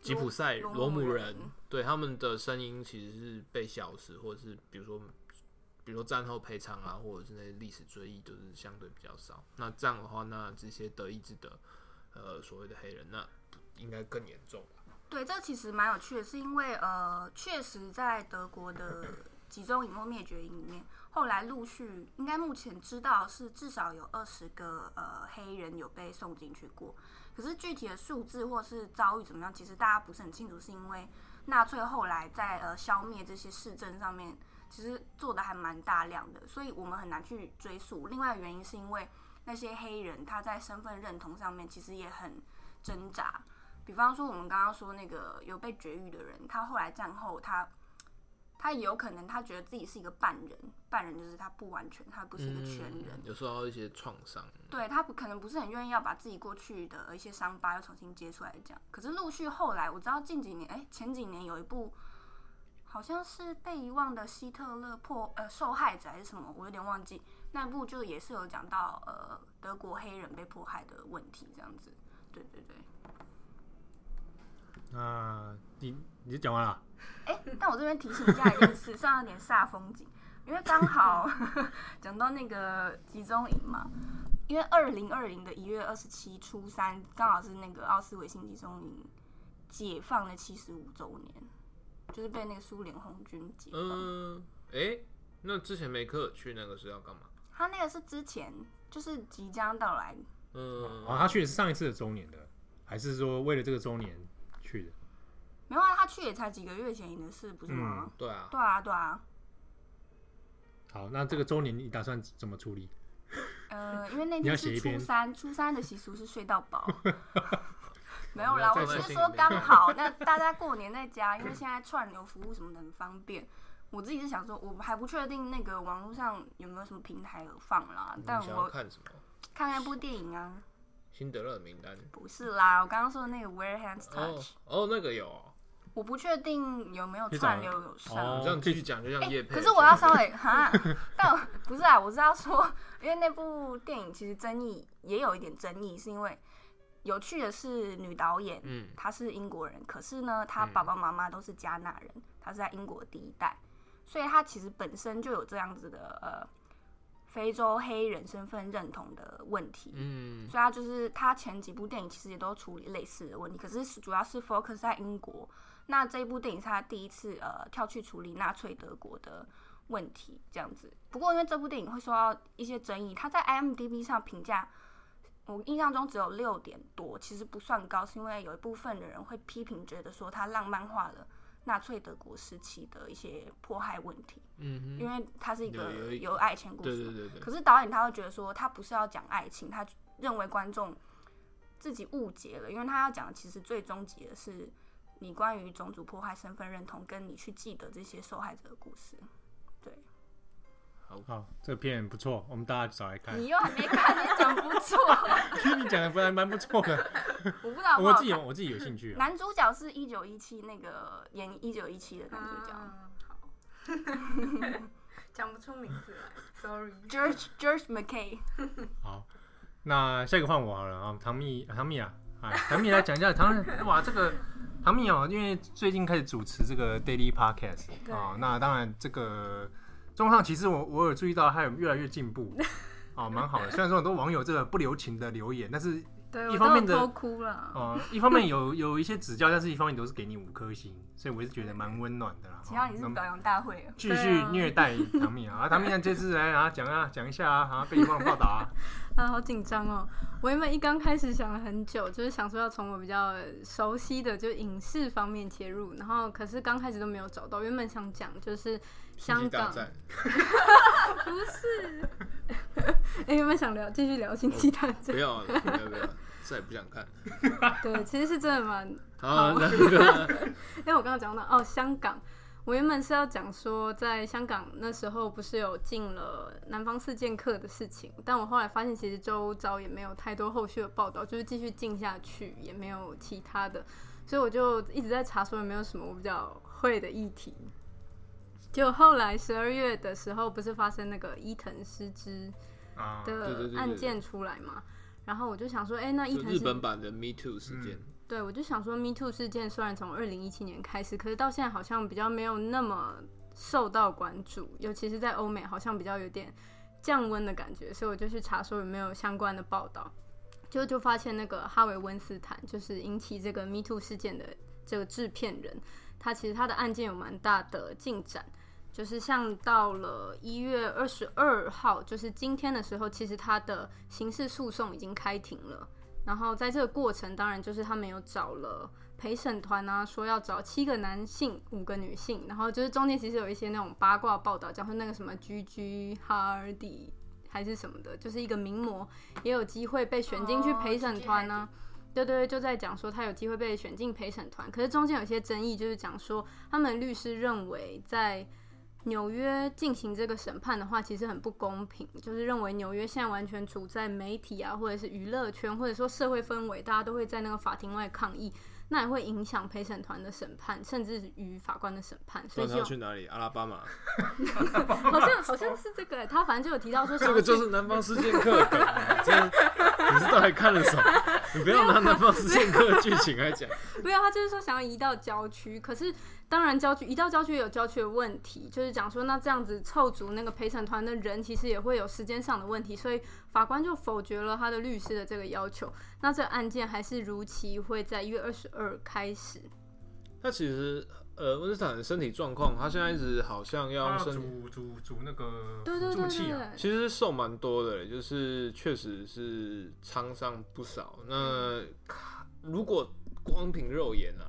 吉普赛罗姆人，对他们的声音其实是被消失，或者是比如说比如说战后赔偿啊，或者是那些历史追忆都是相对比较少。那这样的话，那这些德意志的呃所谓的黑人，那应该更严重。对，这其实蛮有趣的，是因为呃，确实在德国的 集中营或灭绝营里面，后来陆续应该目前知道是至少有二十个呃黑人有被送进去过，可是具体的数字或是遭遇怎么样，其实大家不是很清楚，是因为纳粹后来在呃消灭这些市政上面，其实做的还蛮大量的，所以我们很难去追溯。另外的原因是因为那些黑人他在身份认同上面其实也很挣扎。比方说，我们刚刚说那个有被绝育的人，他后来战后，他他也有可能他觉得自己是一个半人，半人就是他不完全，他不是一个全人，嗯、有受到一些创伤，对，他不可能不是很愿意要把自己过去的一些伤疤又重新揭出来讲。可是陆续后来，我知道近几年，哎、欸，前几年有一部好像是被遗忘的希特勒破呃受害者还是什么，我有点忘记，那部就也是有讲到呃德国黑人被迫害的问题这样子，对对对。那你你就讲完了？哎、欸，但我这边提醒一下一件事，算有点煞风景，因为刚好 讲到那个集中营嘛，因为二零二零的一月二十七初三，刚好是那个奥斯维辛集中营解放的七十五周年，就是被那个苏联红军解放。嗯，哎、欸，那之前梅克去那个是要干嘛？他那个是之前就是即将到来。嗯，啊，他去的是上一次的周年的，还是说为了这个周年？去的，没有啊，他去也才几个月前的事，不是吗？嗯、对啊，对啊，对啊。好，那这个周年你打算怎么处理？呃，因为那天 是初三，初三的习俗是睡到饱。没有啦，我只是说刚好，那大家过年在家，因为现在串流服务什么的很方便。我自己是想说，我还不确定那个网络上有没有什么平台有放啦，但我看什么？看那部电影啊。辛德勒名单。不是啦，我刚刚说的那个 Where Hands Touch 哦，哦，那个有，我不确定有没有串流有上，哦、这样继续讲就像。可是我要稍微 哈，但不是啊，我是要说，因为那部电影其实争议也有一点争议，是因为有趣的是女导演，嗯，她是英国人，可是呢，她爸爸妈妈都是加纳人，她是在英国第一代，所以她其实本身就有这样子的呃。非洲黑人身份认同的问题，嗯，所以他就是他前几部电影其实也都处理类似的问题，可是主要是 focus 在英国。那这一部电影是他第一次呃跳去处理纳粹德国的问题，这样子。不过因为这部电影会受到一些争议，他在 IMDB 上评价，我印象中只有六点多，其实不算高，是因为有一部分的人会批评，觉得说他浪漫化了。纳粹德国时期的一些迫害问题，嗯，因为它是一个有爱情故事，对对对对。可是导演他会觉得说，他不是要讲爱情，他认为观众自己误解了，因为他要讲的其实最终极的是你关于种族迫害、身份认同，跟你去记得这些受害者的故事。好，好，这个片不错，我们大家找来看。你又还没看，你讲不错。听你讲的不还蛮不错的。我不知道，我自己有，我自己有兴趣。男主角是一九一七那个演一九一七的男主角。嗯、好，讲不出名字来，sorry。George George McKay。好，那下一个换我好了啊，唐蜜，唐蜜啊，哎唐蜜来讲一下唐哇这个唐蜜哦，因为最近开始主持这个 Daily Podcast 啊，那当然这个。状况上其实我我有注意到，他有越来越进步，哦，蛮好的。虽然说很多网友这个不留情的留言，但是一方面的都哭了，哦，一方面有 有一些指教，但是一方面都是给你五颗星，所以我是觉得蛮温暖的啦。其他你是表扬大会，继续虐待唐蜜啊！唐蜜这次来啊讲啊讲一下啊，啊被遗忘了报道啊。啊，好紧张哦！我原本一刚开始想了很久，就是想说要从我比较熟悉的就影视方面切入，然后可是刚开始都没有找到。原本想讲就是香港，不是。哎、欸，原本想聊继续聊星际大战，不要了，不要不要，再也不想看。对，其实是真的蛮好。那个，因为我刚刚讲到哦，香港。我原本是要讲说，在香港那时候不是有进了南方四剑客的事情，但我后来发现其实周遭也没有太多后续的报道，就是继续进下去也没有其他的，所以我就一直在查说有没有什么我比较会的议题。就后来十二月的时候，不是发生那个伊藤失之的案件出来嘛？然后我就想说，哎、欸，那伊藤日本版的 Me Too 事件。嗯对，我就想说，Me Too 事件虽然从二零一七年开始，可是到现在好像比较没有那么受到关注，尤其是在欧美，好像比较有点降温的感觉，所以我就去查说有没有相关的报道，就就发现那个哈维温斯坦，就是引起这个 Me Too 事件的这个制片人，他其实他的案件有蛮大的进展，就是像到了一月二十二号，就是今天的时候，其实他的刑事诉讼已经开庭了。然后在这个过程，当然就是他们有找了陪审团啊，说要找七个男性、五个女性，然后就是中间其实有一些那种八卦报道，讲说那个什么 Gigi Hadid 还是什么的，就是一个名模也有机会被选进去陪审团呢。对对对，就在讲说他有机会被选进陪审团，可是中间有些争议，就是讲说他们律师认为在。纽约进行这个审判的话，其实很不公平。就是认为纽约现在完全处在媒体啊，或者是娱乐圈，或者说社会氛围，大家都会在那个法庭外抗议。那也会影响陪审团的审判，甚至于法官的审判。所以就去哪里？阿拉巴马？好像好像是这个、欸。他反正就有提到说，这个就是南方世界客梗。你是到底看了什么？你不要拿南方四剑客的剧情来讲。没有，他就是说想要移到郊区。可是当然，郊区移到郊区有郊区的问题，就是讲说那这样子凑足那个陪审团的人，其实也会有时间上的问题。所以法官就否决了他的律师的这个要求。那这案件还是如期会在一月二十二开始。他其实呃，温斯坦的身体状况，他现在一直好像要用煮煮煮那个对对对对，其实瘦蛮多的，就是确实是沧桑不少。那如果光凭肉眼啊，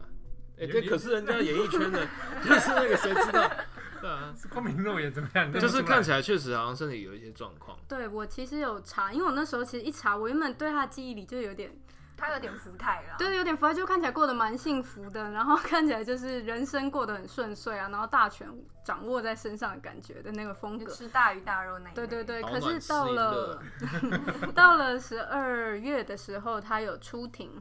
哎、欸，对，可是人家演艺圈的，就是那个谁知道？对啊，光凭肉眼怎么样？就是看起来确实好像身体有一些状况。对，我其实有查，因为我那时候其实一查，我原本对他的记忆里就有点。他有点福态了，对，有点福态，就看起来过得蛮幸福的，然后看起来就是人生过得很顺遂啊，然后大权掌握在身上的感觉的那个风格，吃大鱼大肉那一对对对。可是到了 到了十二月的时候，他有出庭，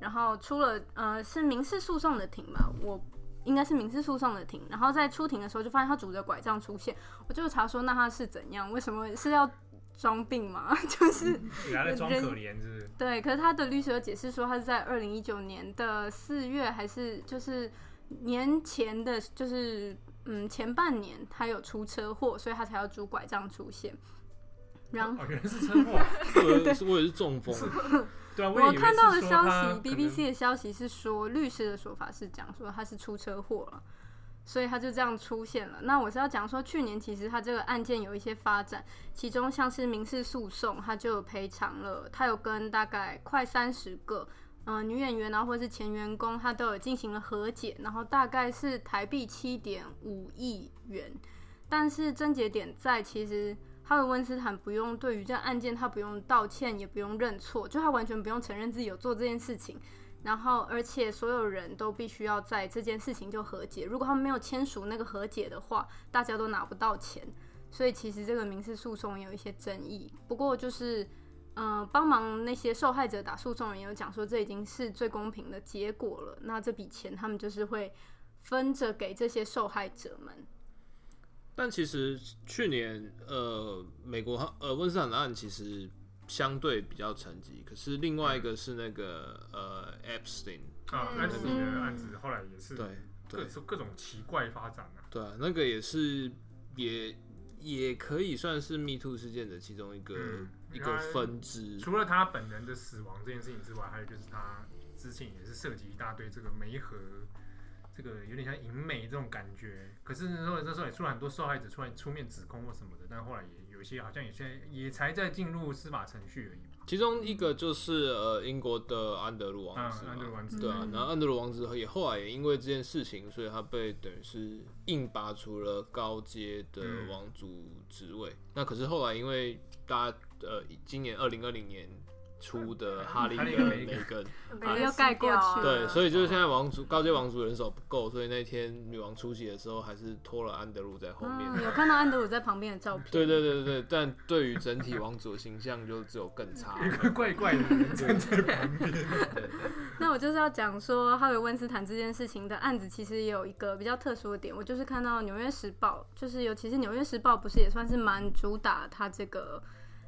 然后出了呃是民事诉讼的庭吧，我应该是民事诉讼的庭，然后在出庭的时候就发现他拄着拐杖出现，我就查说那他是怎样，为什么是要？装病嘛，就是人装可怜，是不是？对，可是他的律师有解释说，他是在二零一九年的四月，还是就是年前的，就是嗯前半年他有出车祸，所以他才要拄拐杖出现。然后原来是车祸，对，我也是中风。对啊，我看到的消息，BBC 的消息是说，律师的说法是讲说他是出车祸了。所以他就这样出现了。那我是要讲说，去年其实他这个案件有一些发展，其中像是民事诉讼，他就有赔偿了。他有跟大概快三十个嗯、女演员啊，或者是前员工，他都有进行了和解，然后大概是台币七点五亿元。但是症结点在，其实哈维温斯坦不用对于这案件，他不用道歉，也不用认错，就他完全不用承认自己有做这件事情。然后，而且所有人都必须要在这件事情就和解。如果他们没有签署那个和解的话，大家都拿不到钱。所以其实这个民事诉讼也有一些争议。不过就是，嗯、呃，帮忙那些受害者打诉讼人也有讲说，这已经是最公平的结果了。那这笔钱他们就是会分着给这些受害者们。但其实去年，呃，美国呃温斯坦的案其实。相对比较沉寂，可是另外一个是那个呃，Epstein 啊，Epstein 的案子后来也是对，对，各各种奇怪发展啊。对啊，那个也是也也可以算是 Me Too 事件的其中一个、嗯、一个分支。除了他本人的死亡这件事情之外，还有就是他之前也是涉及一大堆这个媒合，这个有点像淫美这种感觉。可是那时候那时候也出了很多受害者出来出面指控或什么的，但后来也有一些好像也现在也才在进入司法程序而已。其中一个就是呃英国的安德鲁王子，安德鲁王子对啊，然后安德鲁王子也后来也因为这件事情，所以他被等于是硬拔除了高阶的王族职位。嗯、那可是后来因为大家呃今年二零二零年。出的哈利跟梅根，又盖过去。对，所以就是现在王族高阶王族人手不够，所以那天女王出席的时候，还是拖了安德鲁在后面。嗯、有看到安德鲁在旁边的照片。对对对对对，但对于整体王族的形象就只有更差。一个怪怪的人站在旁边。那我就是要讲说，哈维温斯坦这件事情的案子，其实也有一个比较特殊的点。我就是看到《纽约时报》，就是尤其是《纽约时报》，不是也算是蛮主打他这个。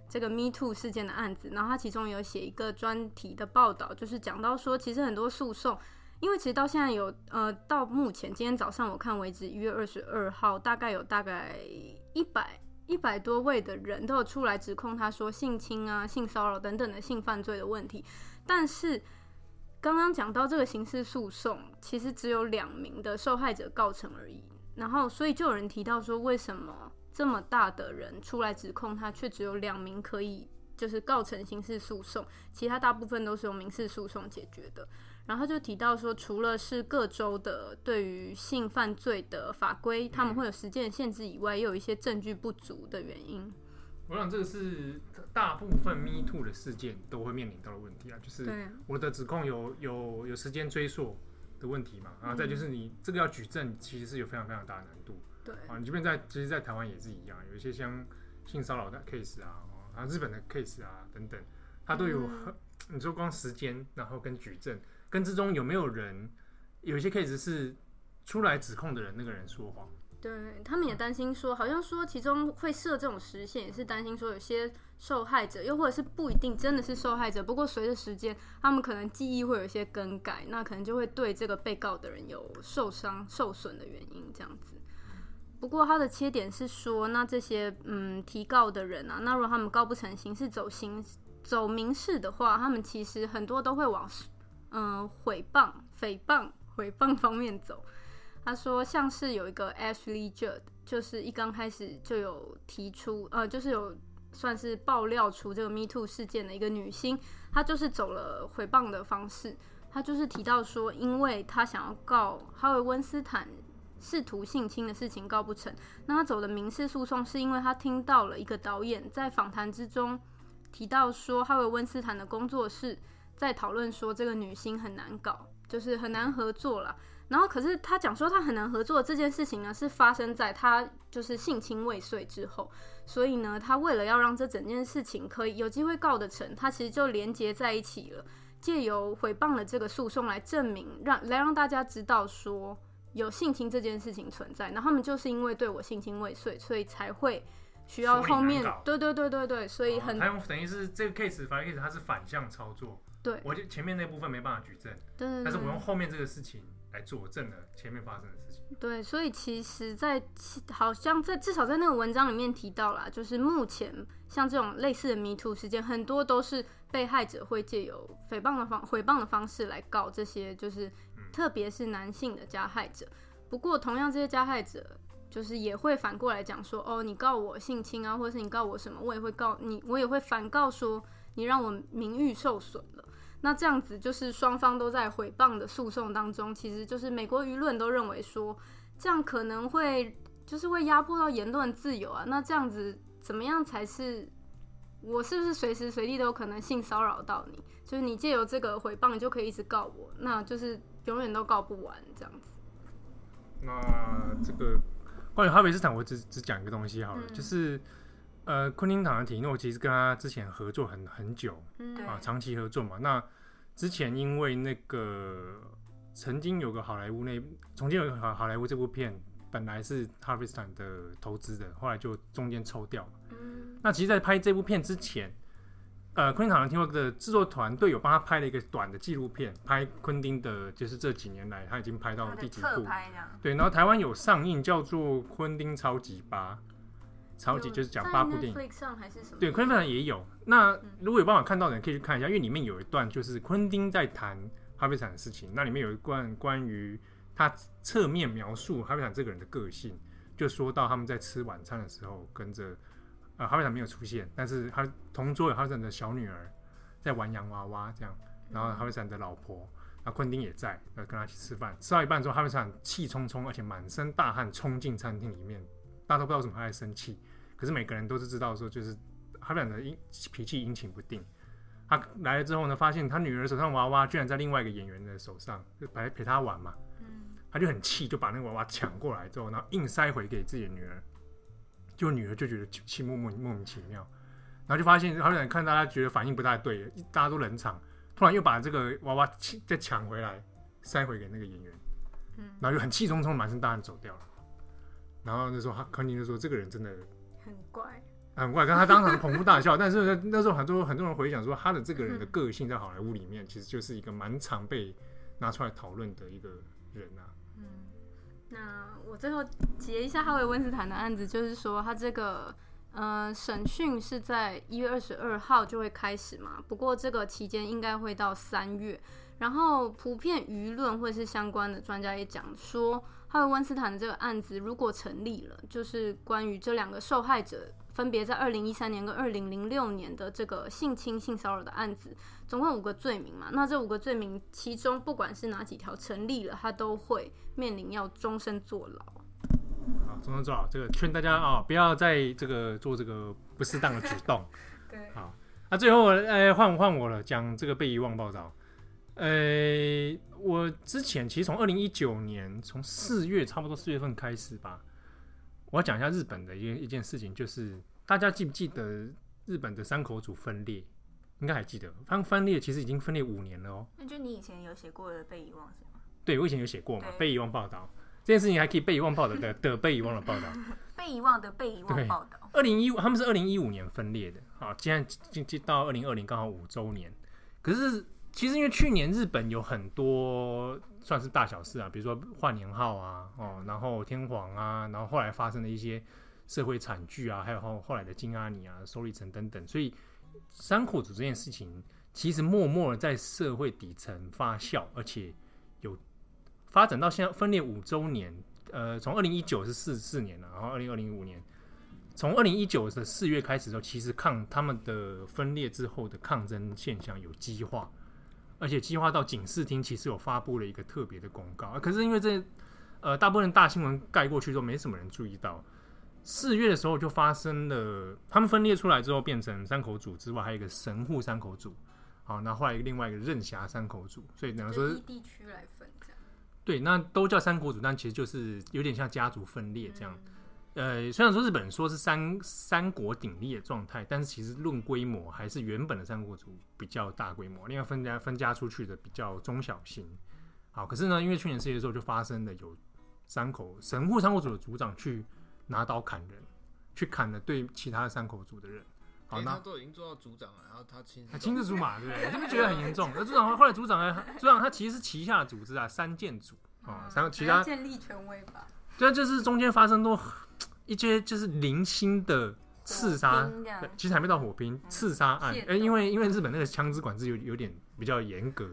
这个 Me Too 事件的案子，然后他其中有写一个专题的报道，就是讲到说，其实很多诉讼，因为其实到现在有呃，到目前今天早上我看为止，一月二十二号，大概有大概一百一百多位的人都有出来指控他说性侵啊、性骚扰等等的性犯罪的问题，但是刚刚讲到这个刑事诉讼，其实只有两名的受害者告成而已，然后所以就有人提到说，为什么？这么大的人出来指控他，却只有两名可以就是告成刑事诉讼，其他大部分都是用民事诉讼解决的。然后他就提到说，除了是各州的对于性犯罪的法规，他们会有时间限制以外，也有一些证据不足的原因。我想这个是大部分 Me Too 的事件都会面临到的问题啊，就是我的指控有有有时间追溯的问题嘛，然后再就是你这个要举证，其实是有非常非常大的难度。对啊，你这边在，其实，在台湾也是一样，有一些像性骚扰的 case 啊，啊，日本的 case 啊等等，它都有。嗯、你说光时间，然后跟举证，跟之中有没有人，有一些 case 是出来指控的人，那个人说谎。对，他们也担心说，好像说其中会设这种时限，也是担心说有些受害者，又或者是不一定真的是受害者，不过随着时间，他们可能记忆会有一些更改，那可能就会对这个被告的人有受伤、受损的原因，这样子。不过他的切点是说，那这些嗯提告的人啊，那如果他们告不成刑事走刑走民事的话，他们其实很多都会往嗯诽谤、诽谤、诽谤方面走。他说，像是有一个 Ashley Judd，就是一刚开始就有提出呃，就是有算是爆料出这个 Me Too 事件的一个女星，她就是走了诽谤的方式，她就是提到说，因为她想要告哈维温斯坦。试图性侵的事情告不成，那他走的民事诉讼是因为他听到了一个导演在访谈之中提到说，哈维温斯坦的工作室在讨论说这个女星很难搞，就是很难合作了。然后可是他讲说他很难合作这件事情呢，是发生在他就是性侵未遂之后，所以呢，他为了要让这整件事情可以有机会告得成，他其实就连接在一起了，借由诽谤的这个诉讼来证明，让来让大家知道说。有性侵这件事情存在，然后他们就是因为对我性侵未遂，所以才会需要后面，对对对对对，所以很，他用等于是这个 case，法律 case 它是反向操作，对，我就前面那部分没办法举证，对，对，对，但是我用后面这个事情来佐证了前面发生的事情，对，所以其实在，在好像在至少在那个文章里面提到啦，就是目前像这种类似的迷途事件，很多都是被害者会借由诽谤的方诽谤的方式来告这些，就是。特别是男性的加害者，不过同样这些加害者就是也会反过来讲说，哦，你告我性侵啊，或者是你告我什么，我也会告你，我也会反告说你让我名誉受损了。那这样子就是双方都在诽谤的诉讼当中，其实就是美国舆论都认为说，这样可能会就是会压迫到言论自由啊。那这样子怎么样才是？我是不是随时随地都有可能性骚扰到你？就是你借由这个诽谤，你就可以一直告我，那就是。永远都告不完这样子。那这个关于哈维斯坦，我只只讲一个东西好了，嗯、就是呃，昆汀塔伦提诺其实跟他之前合作很很久，嗯、啊，长期合作嘛。那之前因为那个曾经有个好莱坞那曾经有个好好莱坞这部片本来是哈维斯坦的投资的，后来就中间抽掉。嗯、那其实，在拍这部片之前。呃，昆汀塔伦提诺的制作团队有帮他拍了一个短的纪录片，拍昆汀的，就是这几年来他已经拍到第几部？对，然后台湾有上映，叫做《昆汀超级八》。超级就是讲八部电影。上还是什么？对，昆汀上也有。那如果有办法看到的人，可以去看一下，因为里面有一段就是昆汀在谈哈维斯坦的事情。那里面有一段关于他侧面描述哈维斯坦这个人的个性，就说到他们在吃晚餐的时候，跟着呃哈维斯坦没有出现，但是他同桌有哈维斯坦的小女儿在玩洋娃娃这样，然后哈维斯坦的老婆。那昆汀也在，呃跟他一起吃饭。吃到一半之后，哈维斯坦气冲冲，而且满身大汗，冲进餐厅里面。大家都不知道为什么他在生气，可是每个人都是知道说，就是哈维斯坦的阴脾气阴晴不定。他来了之后呢，发现他女儿手上娃娃居然在另外一个演员的手上，就陪陪他玩嘛。他就很气，就把那个娃娃抢过来之后，然后硬塞回给自己的女儿。就女儿就觉得气莫莫莫名其妙，然后就发现好像看大家觉得反应不太对，大家都冷场。突然又把这个娃娃再抢回来，塞回给那个演员，嗯，然后就很气冲冲，满身大汗走掉了。然后那时候他肯定就说：“这个人真的很怪，很怪。”但他当场捧腹大笑。但是那时候很多很多人回想说，他的这个人的个性在好莱坞里面，其实就是一个蛮常被拿出来讨论的一个人啊。那我最后结一下哈维温斯坦的案子，就是说他这个。呃，审讯是在一月二十二号就会开始嘛，不过这个期间应该会到三月。然后普遍舆论或是相关的专家也讲说，哈维温斯坦的这个案子如果成立了，就是关于这两个受害者分别在二零一三年跟二零零六年的这个性侵性骚扰的案子，总共五个罪名嘛。那这五个罪名其中不管是哪几条成立了，他都会面临要终身坐牢。好，终身坐牢，这个劝大家啊、哦，不要再这个做这个不适当的举动。对，好，那、啊、最后呃换换我了，讲这个被遗忘报道。呃，我之前其实从二零一九年从四月差不多四月份开始吧，我要讲一下日本的一件一件事情，就是大家记不记得日本的三口组分裂？应该还记得，他们分裂其实已经分裂五年了哦。那就你以前有写过的被遗忘是吗？对，我以前有写过嘛，被遗忘报道。这件事情还可以被遗忘报道的 的被遗忘的报道，被遗忘的被遗忘报道。二零一五他们是二零一五年分裂的，好，现在进进到二零二零刚好五周年。可是其实因为去年日本有很多算是大小事啊，比如说换年号啊，哦，然后天皇啊，然后后来发生的一些社会惨剧啊，还有后后来的金阿尼啊、收利成等等，所以山口组这件事情其实默默的在社会底层发酵，而且有。发展到现在分裂五周年，呃，从二零一九是四四年了，然后二零二零五年，从二零一九的四月开始的时候，其实抗他们的分裂之后的抗争现象有激化，而且激化到警视厅其实有发布了一个特别的公告，可是因为这呃大部分大新闻盖过去之后，没什么人注意到，四月的时候就发生了，他们分裂出来之后变成山口组之外，还有一个神户山口组，好，那后来另外一个任侠山口组，所以等于说地区来分。对，那都叫三国组，但其实就是有点像家族分裂这样。呃，虽然说日本人说是三三国鼎立的状态，但是其实论规模还是原本的三国组比较大规模，另外分家分家出去的比较中小型。好，可是呢，因为去年四月的时候就发生了有三口神户三口组的组长去拿刀砍人，去砍了对其他三口组的人。好，那、都已经做到组长了，然后他亲他亲自出马，对不对？你是不是觉得很严重？那组长后来组长呢？组长他其实是旗下组织啊，三剑组啊，然后其他建立权威吧。对啊，就是中间发生多一些就是零星的刺杀，其实还没到火拼刺杀案。哎、欸，因为因为日本那个枪支管制有有点比较严格，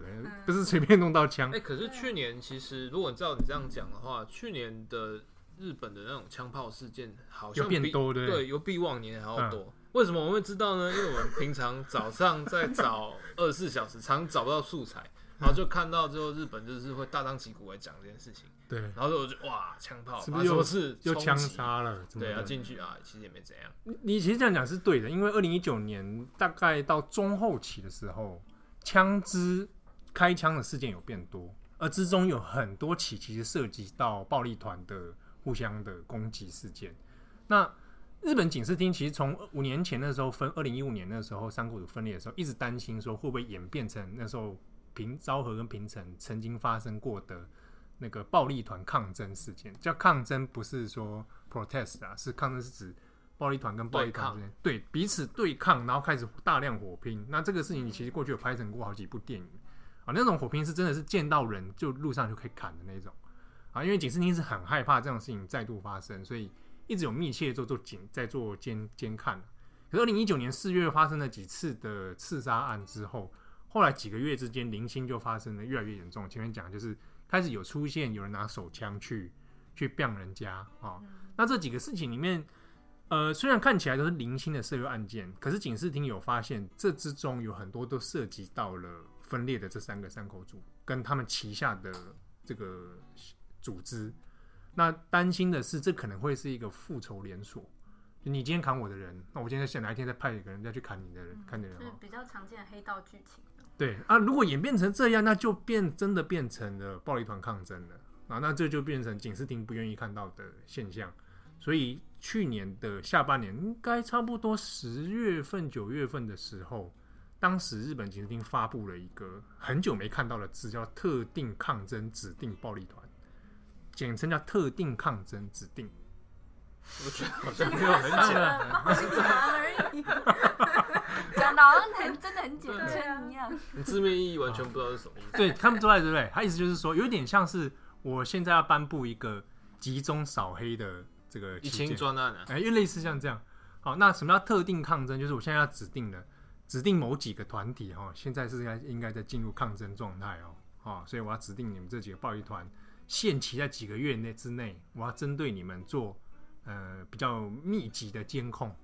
不是随便弄到枪。哎、欸，可是去年其实如果照你这样讲的话，去年的日本的那种枪炮事件好像变多，对对，有比往年还要多。嗯为什么我们会知道呢？因为我们平常早上在找 二十四小时，常找不到素材，然后就看到之后日本就是会大张旗鼓来讲这件事情。对，然后我就哇，枪炮是不是又是又枪杀了？对，要进去啊，其实也没怎样。你你其实这样讲是对的，因为二零一九年大概到中后期的时候，枪支开枪的事件有变多，而之中有很多起其实涉及到暴力团的互相的攻击事件。那日本警视厅其实从五年前那时候分，二零一五年那时候山口组分裂的时候，一直担心说会不会演变成那时候平昭和跟平成曾经发生过的那个暴力团抗争事件。叫抗争不是说 protest 啊，是抗争是指暴力团跟暴力团之间对彼此对抗，然后开始大量火拼。那这个事情你其实过去有拍成过好几部电影啊，那种火拼是真的是见到人就路上就可以砍的那种啊，因为警视厅是很害怕这种事情再度发生，所以。一直有密切做做警，在做监监看。可是二零一九年四月发生了几次的刺杀案之后，后来几个月之间零星就发生了越来越严重。前面讲就是开始有出现有人拿手枪去去毙人家啊、哦。那这几个事情里面，呃，虽然看起来都是零星的社会案件，可是警视厅有发现这之中有很多都涉及到了分裂的这三个山口组跟他们旗下的这个组织。那担心的是，这可能会是一个复仇连锁。你今天砍我的人，那我今天想哪一天再派一个人再去砍你的人，嗯、砍你的人，是比较常见的黑道剧情。对啊，如果演变成这样，那就变真的变成了暴力团抗争了啊，那这就变成警视厅不愿意看到的现象。所以去年的下半年，应该差不多十月份、九月份的时候，当时日本警视厅发布了一个很久没看到的字，叫“特定抗争指定暴力团”，简称叫“特定抗争指定”。我觉得好像没有很简单而已，讲的好像很真的很简单一样。你字面意义完全不知道是什么意思。对，看不出来，对不对？他意思就是说，有点像是我现在要颁布一个集中扫黑的这个一清专案啊，哎，因为类似像这样。好，那什么叫特定抗争？就是我现在要指定的，指定某几个团体哈，现在是应该应该在进入抗争状态哦，好，所以我要指定你们这几个暴力团，限期在几个月内之内，我要针对你们做。呃，比较密集的监控，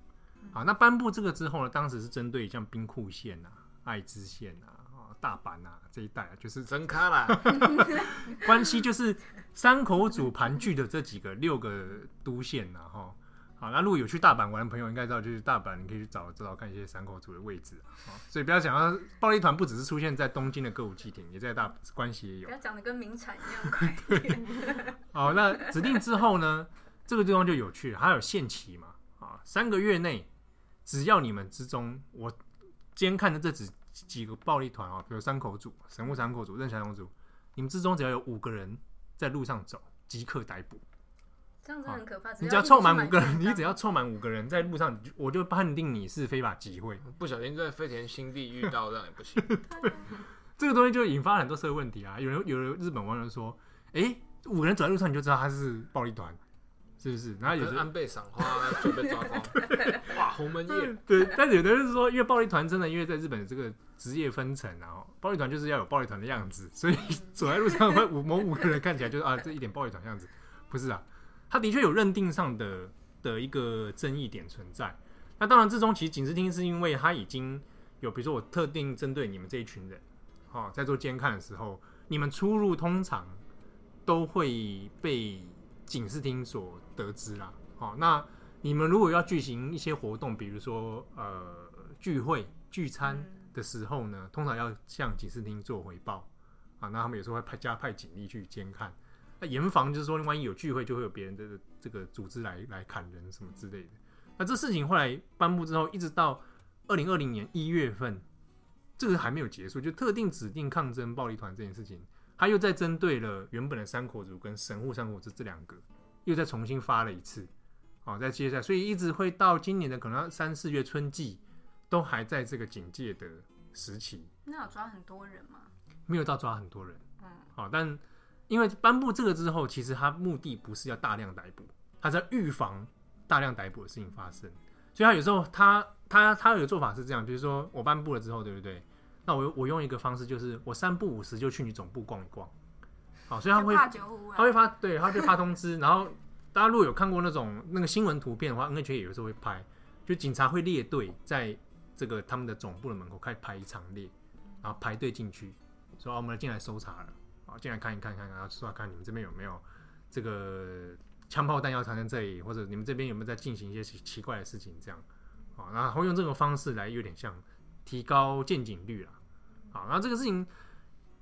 好，那颁布这个之后呢，当时是针对像兵库县啊、爱知县啊、大阪啊这一带，就是真卡啦，关系就是山口组盘踞的这几个六个都县呐，哈，好，那如果有去大阪玩的朋友应该知道，就是大阪你可以去找找找看一些山口组的位置啊，所以不要想到暴力团不只是出现在东京的歌舞伎町，也在大关系也有，不要讲的跟名产一样快好，那指定之后呢？这个地方就有趣了，还有限期嘛？啊，三个月内，只要你们之中我监看的这几几个暴力团啊，比如山口组、神户山口组、任山龙组，你们之中只要有五个人在路上走，即刻逮捕。这样子很可怕。你只要凑满五个人，你只要凑满五个人在路上，我就判定你是非法集会。不小心在飞田新地遇到，这样也不行。这个东西就引发很多社会问题啊！有人有人日本网友说：“哎，五个人走在路上，你就知道他是暴力团。”是不是？然后有人安倍赏花就被抓到，哇，鸿门宴。对，但是有的人是说，因为暴力团真的，因为在日本这个职业分层，然后暴力团就是要有暴力团的样子，所以走在路上会五某五个人看起来就是啊，这一点暴力团样子，不是啊？他的确有认定上的的一个争议点存在。那当然，之中其实警视厅是因为他已经有，比如说我特定针对你们这一群人，哦，在做监看的时候，你们出入通常都会被。警视厅所得知啦，哦，那你们如果要举行一些活动，比如说呃聚会、聚餐的时候呢，通常要向警视厅做回报啊。那他们有时候会派加派警力去监看，那严防就是说，万一有聚会，就会有别人的这个组织来来砍人什么之类的。那这事情后来颁布之后，一直到二零二零年一月份，这个还没有结束，就特定指定抗争暴力团这件事情。他又在针对了原本的山口组跟神户山口组这两个，又再重新发了一次，好，在接下来，所以一直会到今年的可能三四月春季，都还在这个警戒的时期。那有抓很多人吗？没有到抓很多人，嗯，好，但因为颁布这个之后，其实他目的不是要大量逮捕，他在预防大量逮捕的事情发生，所以他有时候他他他有个做法是这样，比如说我颁布了之后，对不对？那我我用一个方式，就是我三不五时就去你总部逛一逛，好，所以他会他会发对，他会发通知，然后大家如果有看过那种那个新闻图片的话，NHK 有时候会拍，就警察会列队在这个他们的总部的门口开始排一长列，然后排队进去，说我们来进来搜查了，进来看一看看看，然后说看你们这边有没有这个枪炮弹药藏在这里，或者你们这边有没有在进行一些奇奇怪的事情，这样，啊，然后用这种方式来有点像。提高见警率了，好，然后这个事情，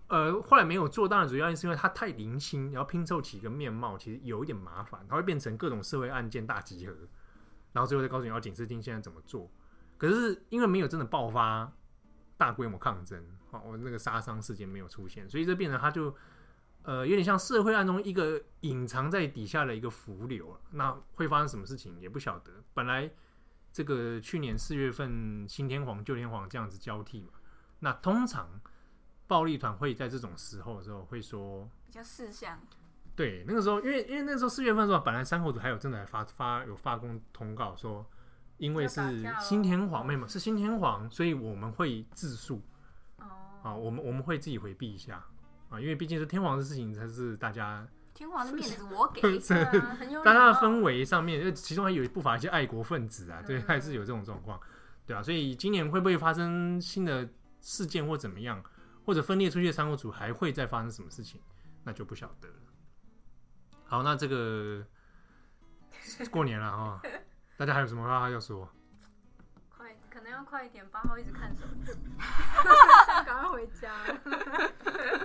呃，后来没有做，当然主要是因为它太零星，然后拼凑起一个面貌，其实有一点麻烦，它会变成各种社会案件大集合，然后最后再告诉你要警视厅现在怎么做。可是因为没有真的爆发大规模抗争，哦，我那个杀伤事件没有出现，所以这变成他就，呃，有点像社会案中一个隐藏在底下的一个浮流，那会发生什么事情也不晓得，本来。这个去年四月份新天皇旧天皇这样子交替嘛，那通常暴力团会在这种时候的时候会说比较事项，对，那个时候，因为因为那时候四月份的时候，本来山口组还有真的还发发有发公通告说，因为是新天皇妹嘛，是新天皇，所以我们会自述。哦。啊，我们我们会自己回避一下啊，因为毕竟是天皇的事情，才是大家。天皇的面子我给，大家的氛围上面，因为其中还有不乏一些爱国分子啊，对，还是有这种状况，对啊，所以今年会不会发生新的事件或怎么样，或者分裂出去的三国组还会再发生什么事情，那就不晓得了。好，那这个过年了哈，大家还有什么话要说？快可能要快一点，八号一直看手机，赶快回家。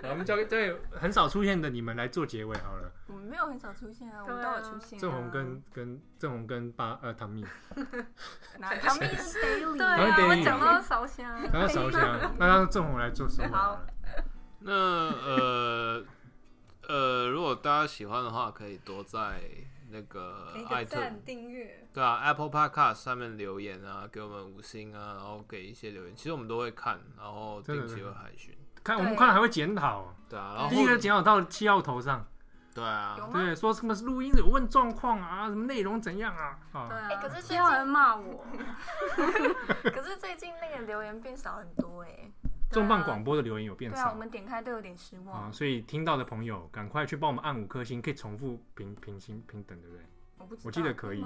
我们交给对很少出现的你们来做结尾好了。我们没有很少出现啊，我们都有出现。郑红跟跟郑红跟八呃唐蜜，唐蜜是 daily，对啊，我讲到烧香，讲到烧香，那让郑红来做什么？好，那呃呃，如果大家喜欢的话，可以多在。那个订阅，对啊，Apple Podcast 上面留言啊，给我们五星啊，然后给一些留言，其实我们都会看，然后定期会海巡，看我们看了还会检讨，对啊，然后第一个检讨到七号头上，对啊，对，说什么录音有问状况啊，什么内容怎样啊，对啊，可是七号人骂我，可是最近那个留言变少很多哎。重磅广播的留言有变少，对啊，我们点开都有点失望啊，所以听到的朋友赶快去帮我们按五颗星，可以重复平平行平等，对不对？我不知道，我记得可以。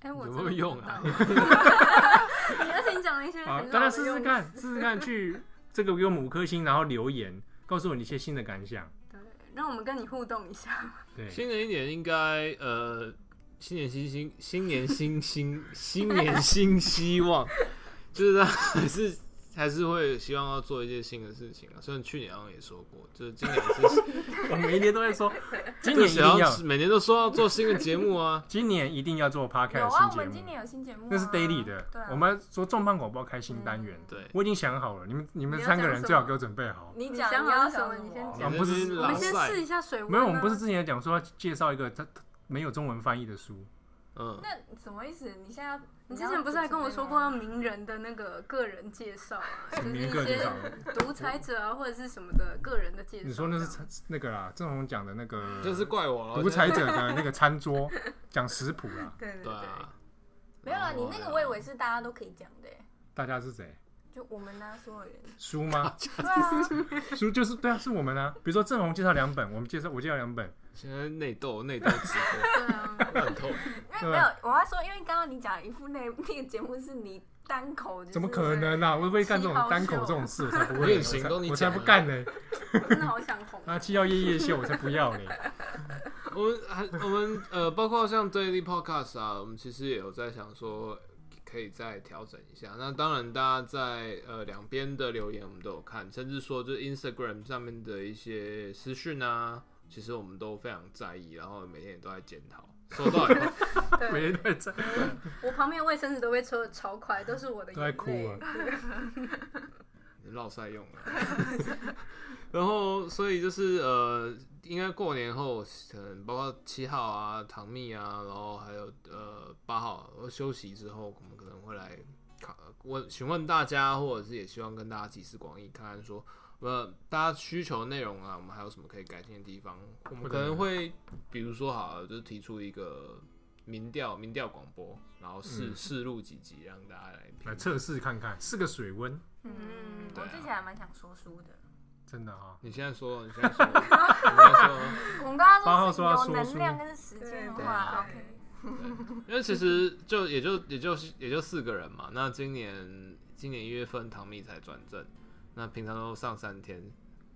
哎，我有没有用啊？你要请讲一些，好，大家试试看，试试看去 这个给我们五颗星，然后留言告诉我你一些新的感想，对，让我们跟你互动一下。对，新的一年应该呃，新年新新，新年新新，新年新希望，就是还是。还是会希望要做一些新的事情啊。虽然去年好像也说过，就是今年是，我每一年都在说，今年一定要每年都说要做新的节目啊。今年一定要做 podcast 有啊，我们今年有新节目，那是 daily 的。我们说重磅广播开新单元，对，我已经想好了，你们你们三个人最好给我准备好。你讲你要什么？你先讲。我们不是，我们先试一下水温。没有，我们不是之前讲说要介绍一个他没有中文翻译的书。嗯，那什么意思？你现在你之前不是还跟我说过要名人的那个个人介绍啊？就是一些独裁者啊，或者是什么的个人的介绍。你说那是那个啦，郑红讲的那个，就是怪我了。独裁者的那个餐桌讲食谱 啦。对对对，没有啊，你那个我以为是大家都可以讲的。大家是谁？就我们呢，所有人。书吗？对啊，书就是对啊，是我们啊。比如说郑红介绍两本，我们介绍我介绍两本。现在内斗内斗直播，很痛。因为没有，我要说，因为刚刚你讲一副那那个节目是你单口，怎么可能啊？我不会干这种单口这种事，我才不会。变形都你，我才不干呢。真的好想红啊！七号夜夜秀，我才不要呢。我们还我们呃，包括像 Daily Podcast 啊，我们其实也有在想说。可以再调整一下。那当然，大家在呃两边的留言我们都有看，甚至说就是 Instagram 上面的一些私讯啊，其实我们都非常在意，然后每天也都在检讨。收到了，每天都在在。我旁边卫生纸都被抽的超快，都是我的眼泪。都在哭了。落赛用了。然后，所以就是呃。应该过年后，可能包括七号啊、唐蜜啊，然后还有呃八号休息之后，我们可能会来考问询问大家，或者是也希望跟大家集思广益，看看说呃大家需求内容啊，我们还有什么可以改进的地方。我们可能会比如说好了，就是提出一个民调民调广播，然后试试录几集，让大家来来测试看看，试个水温。嗯，啊、我之前还蛮想说书的。真的哈，你现在说，你现在说，你现在说，我们刚刚说有能量跟时间的话，OK。因为其实就也就也就也就四个人嘛，那今年今年一月份唐蜜才转正，那平常都上三天，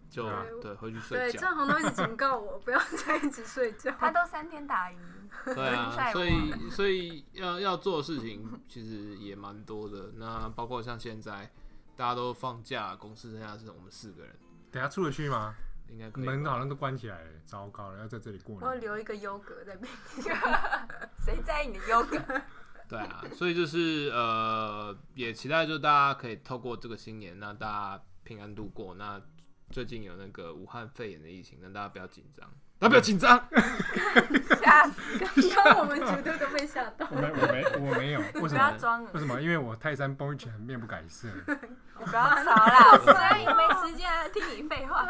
就对回去睡觉。对，正红都一直警告我不要再一直睡觉，他都三天打鱼。对啊，所以所以要要做的事情其实也蛮多的，那包括像现在大家都放假，公司剩下是我们四个人。等下出得去吗？应该可以。门好像都关起来了，糟糕了，要在这里过年。我要留一个优格在边。谁在意你的优格？对啊，所以就是呃，也期待就大家可以透过这个新年，那大家平安度过。那最近有那个武汉肺炎的疫情，那大家不要紧张。大家不要紧张？吓死！刚刚我们绝对都被吓到。我没，我没，我没有。为什么？装为什么？因为我泰山崩一拳，面不改色。我不要吵啦！所以没时间听你废话。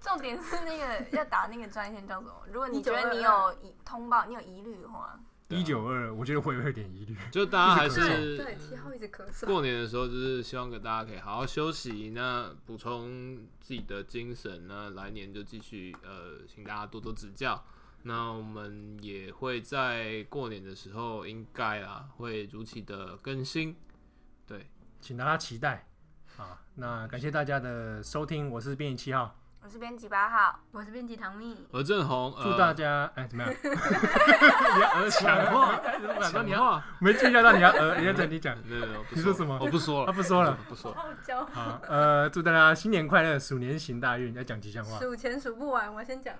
重重点是那个要打那个专线叫什么？如果你觉得你有疑通报，你有疑虑的话，一九二，我觉得会有点疑虑。就大家还是对七号一直咳嗽。过年的时候，就是希望给大家可以好好休息，那补充自己的精神，那来年就继续呃，请大家多多指教。那我们也会在过年的时候，应该啊会如期的更新，对，请大家期待。啊，那感谢大家的收听，我是编辑七号，我是编辑八号，我是编辑唐蜜，我是郑红，祝大家哎、怎么样？你要讲话，讲话，没记下到你要呃，你要整你讲，没有你说什么？我不说了，他不说了，不说。好，呃，祝大家新年快乐，鼠年行大运，要讲吉祥话。数钱数不完，我先讲。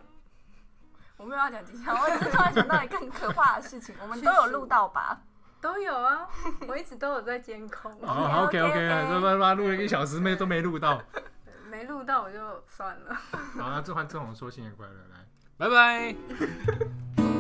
我没有要讲吉祥话，我只是突然想到一个更可怕的事情，我们都有录到吧？都有 啊，我一直都有在监控。好，OK OK，这他妈录了一个小时没都没录到，没录到我就算了。好，那这换郑红说新年快乐，来，拜拜。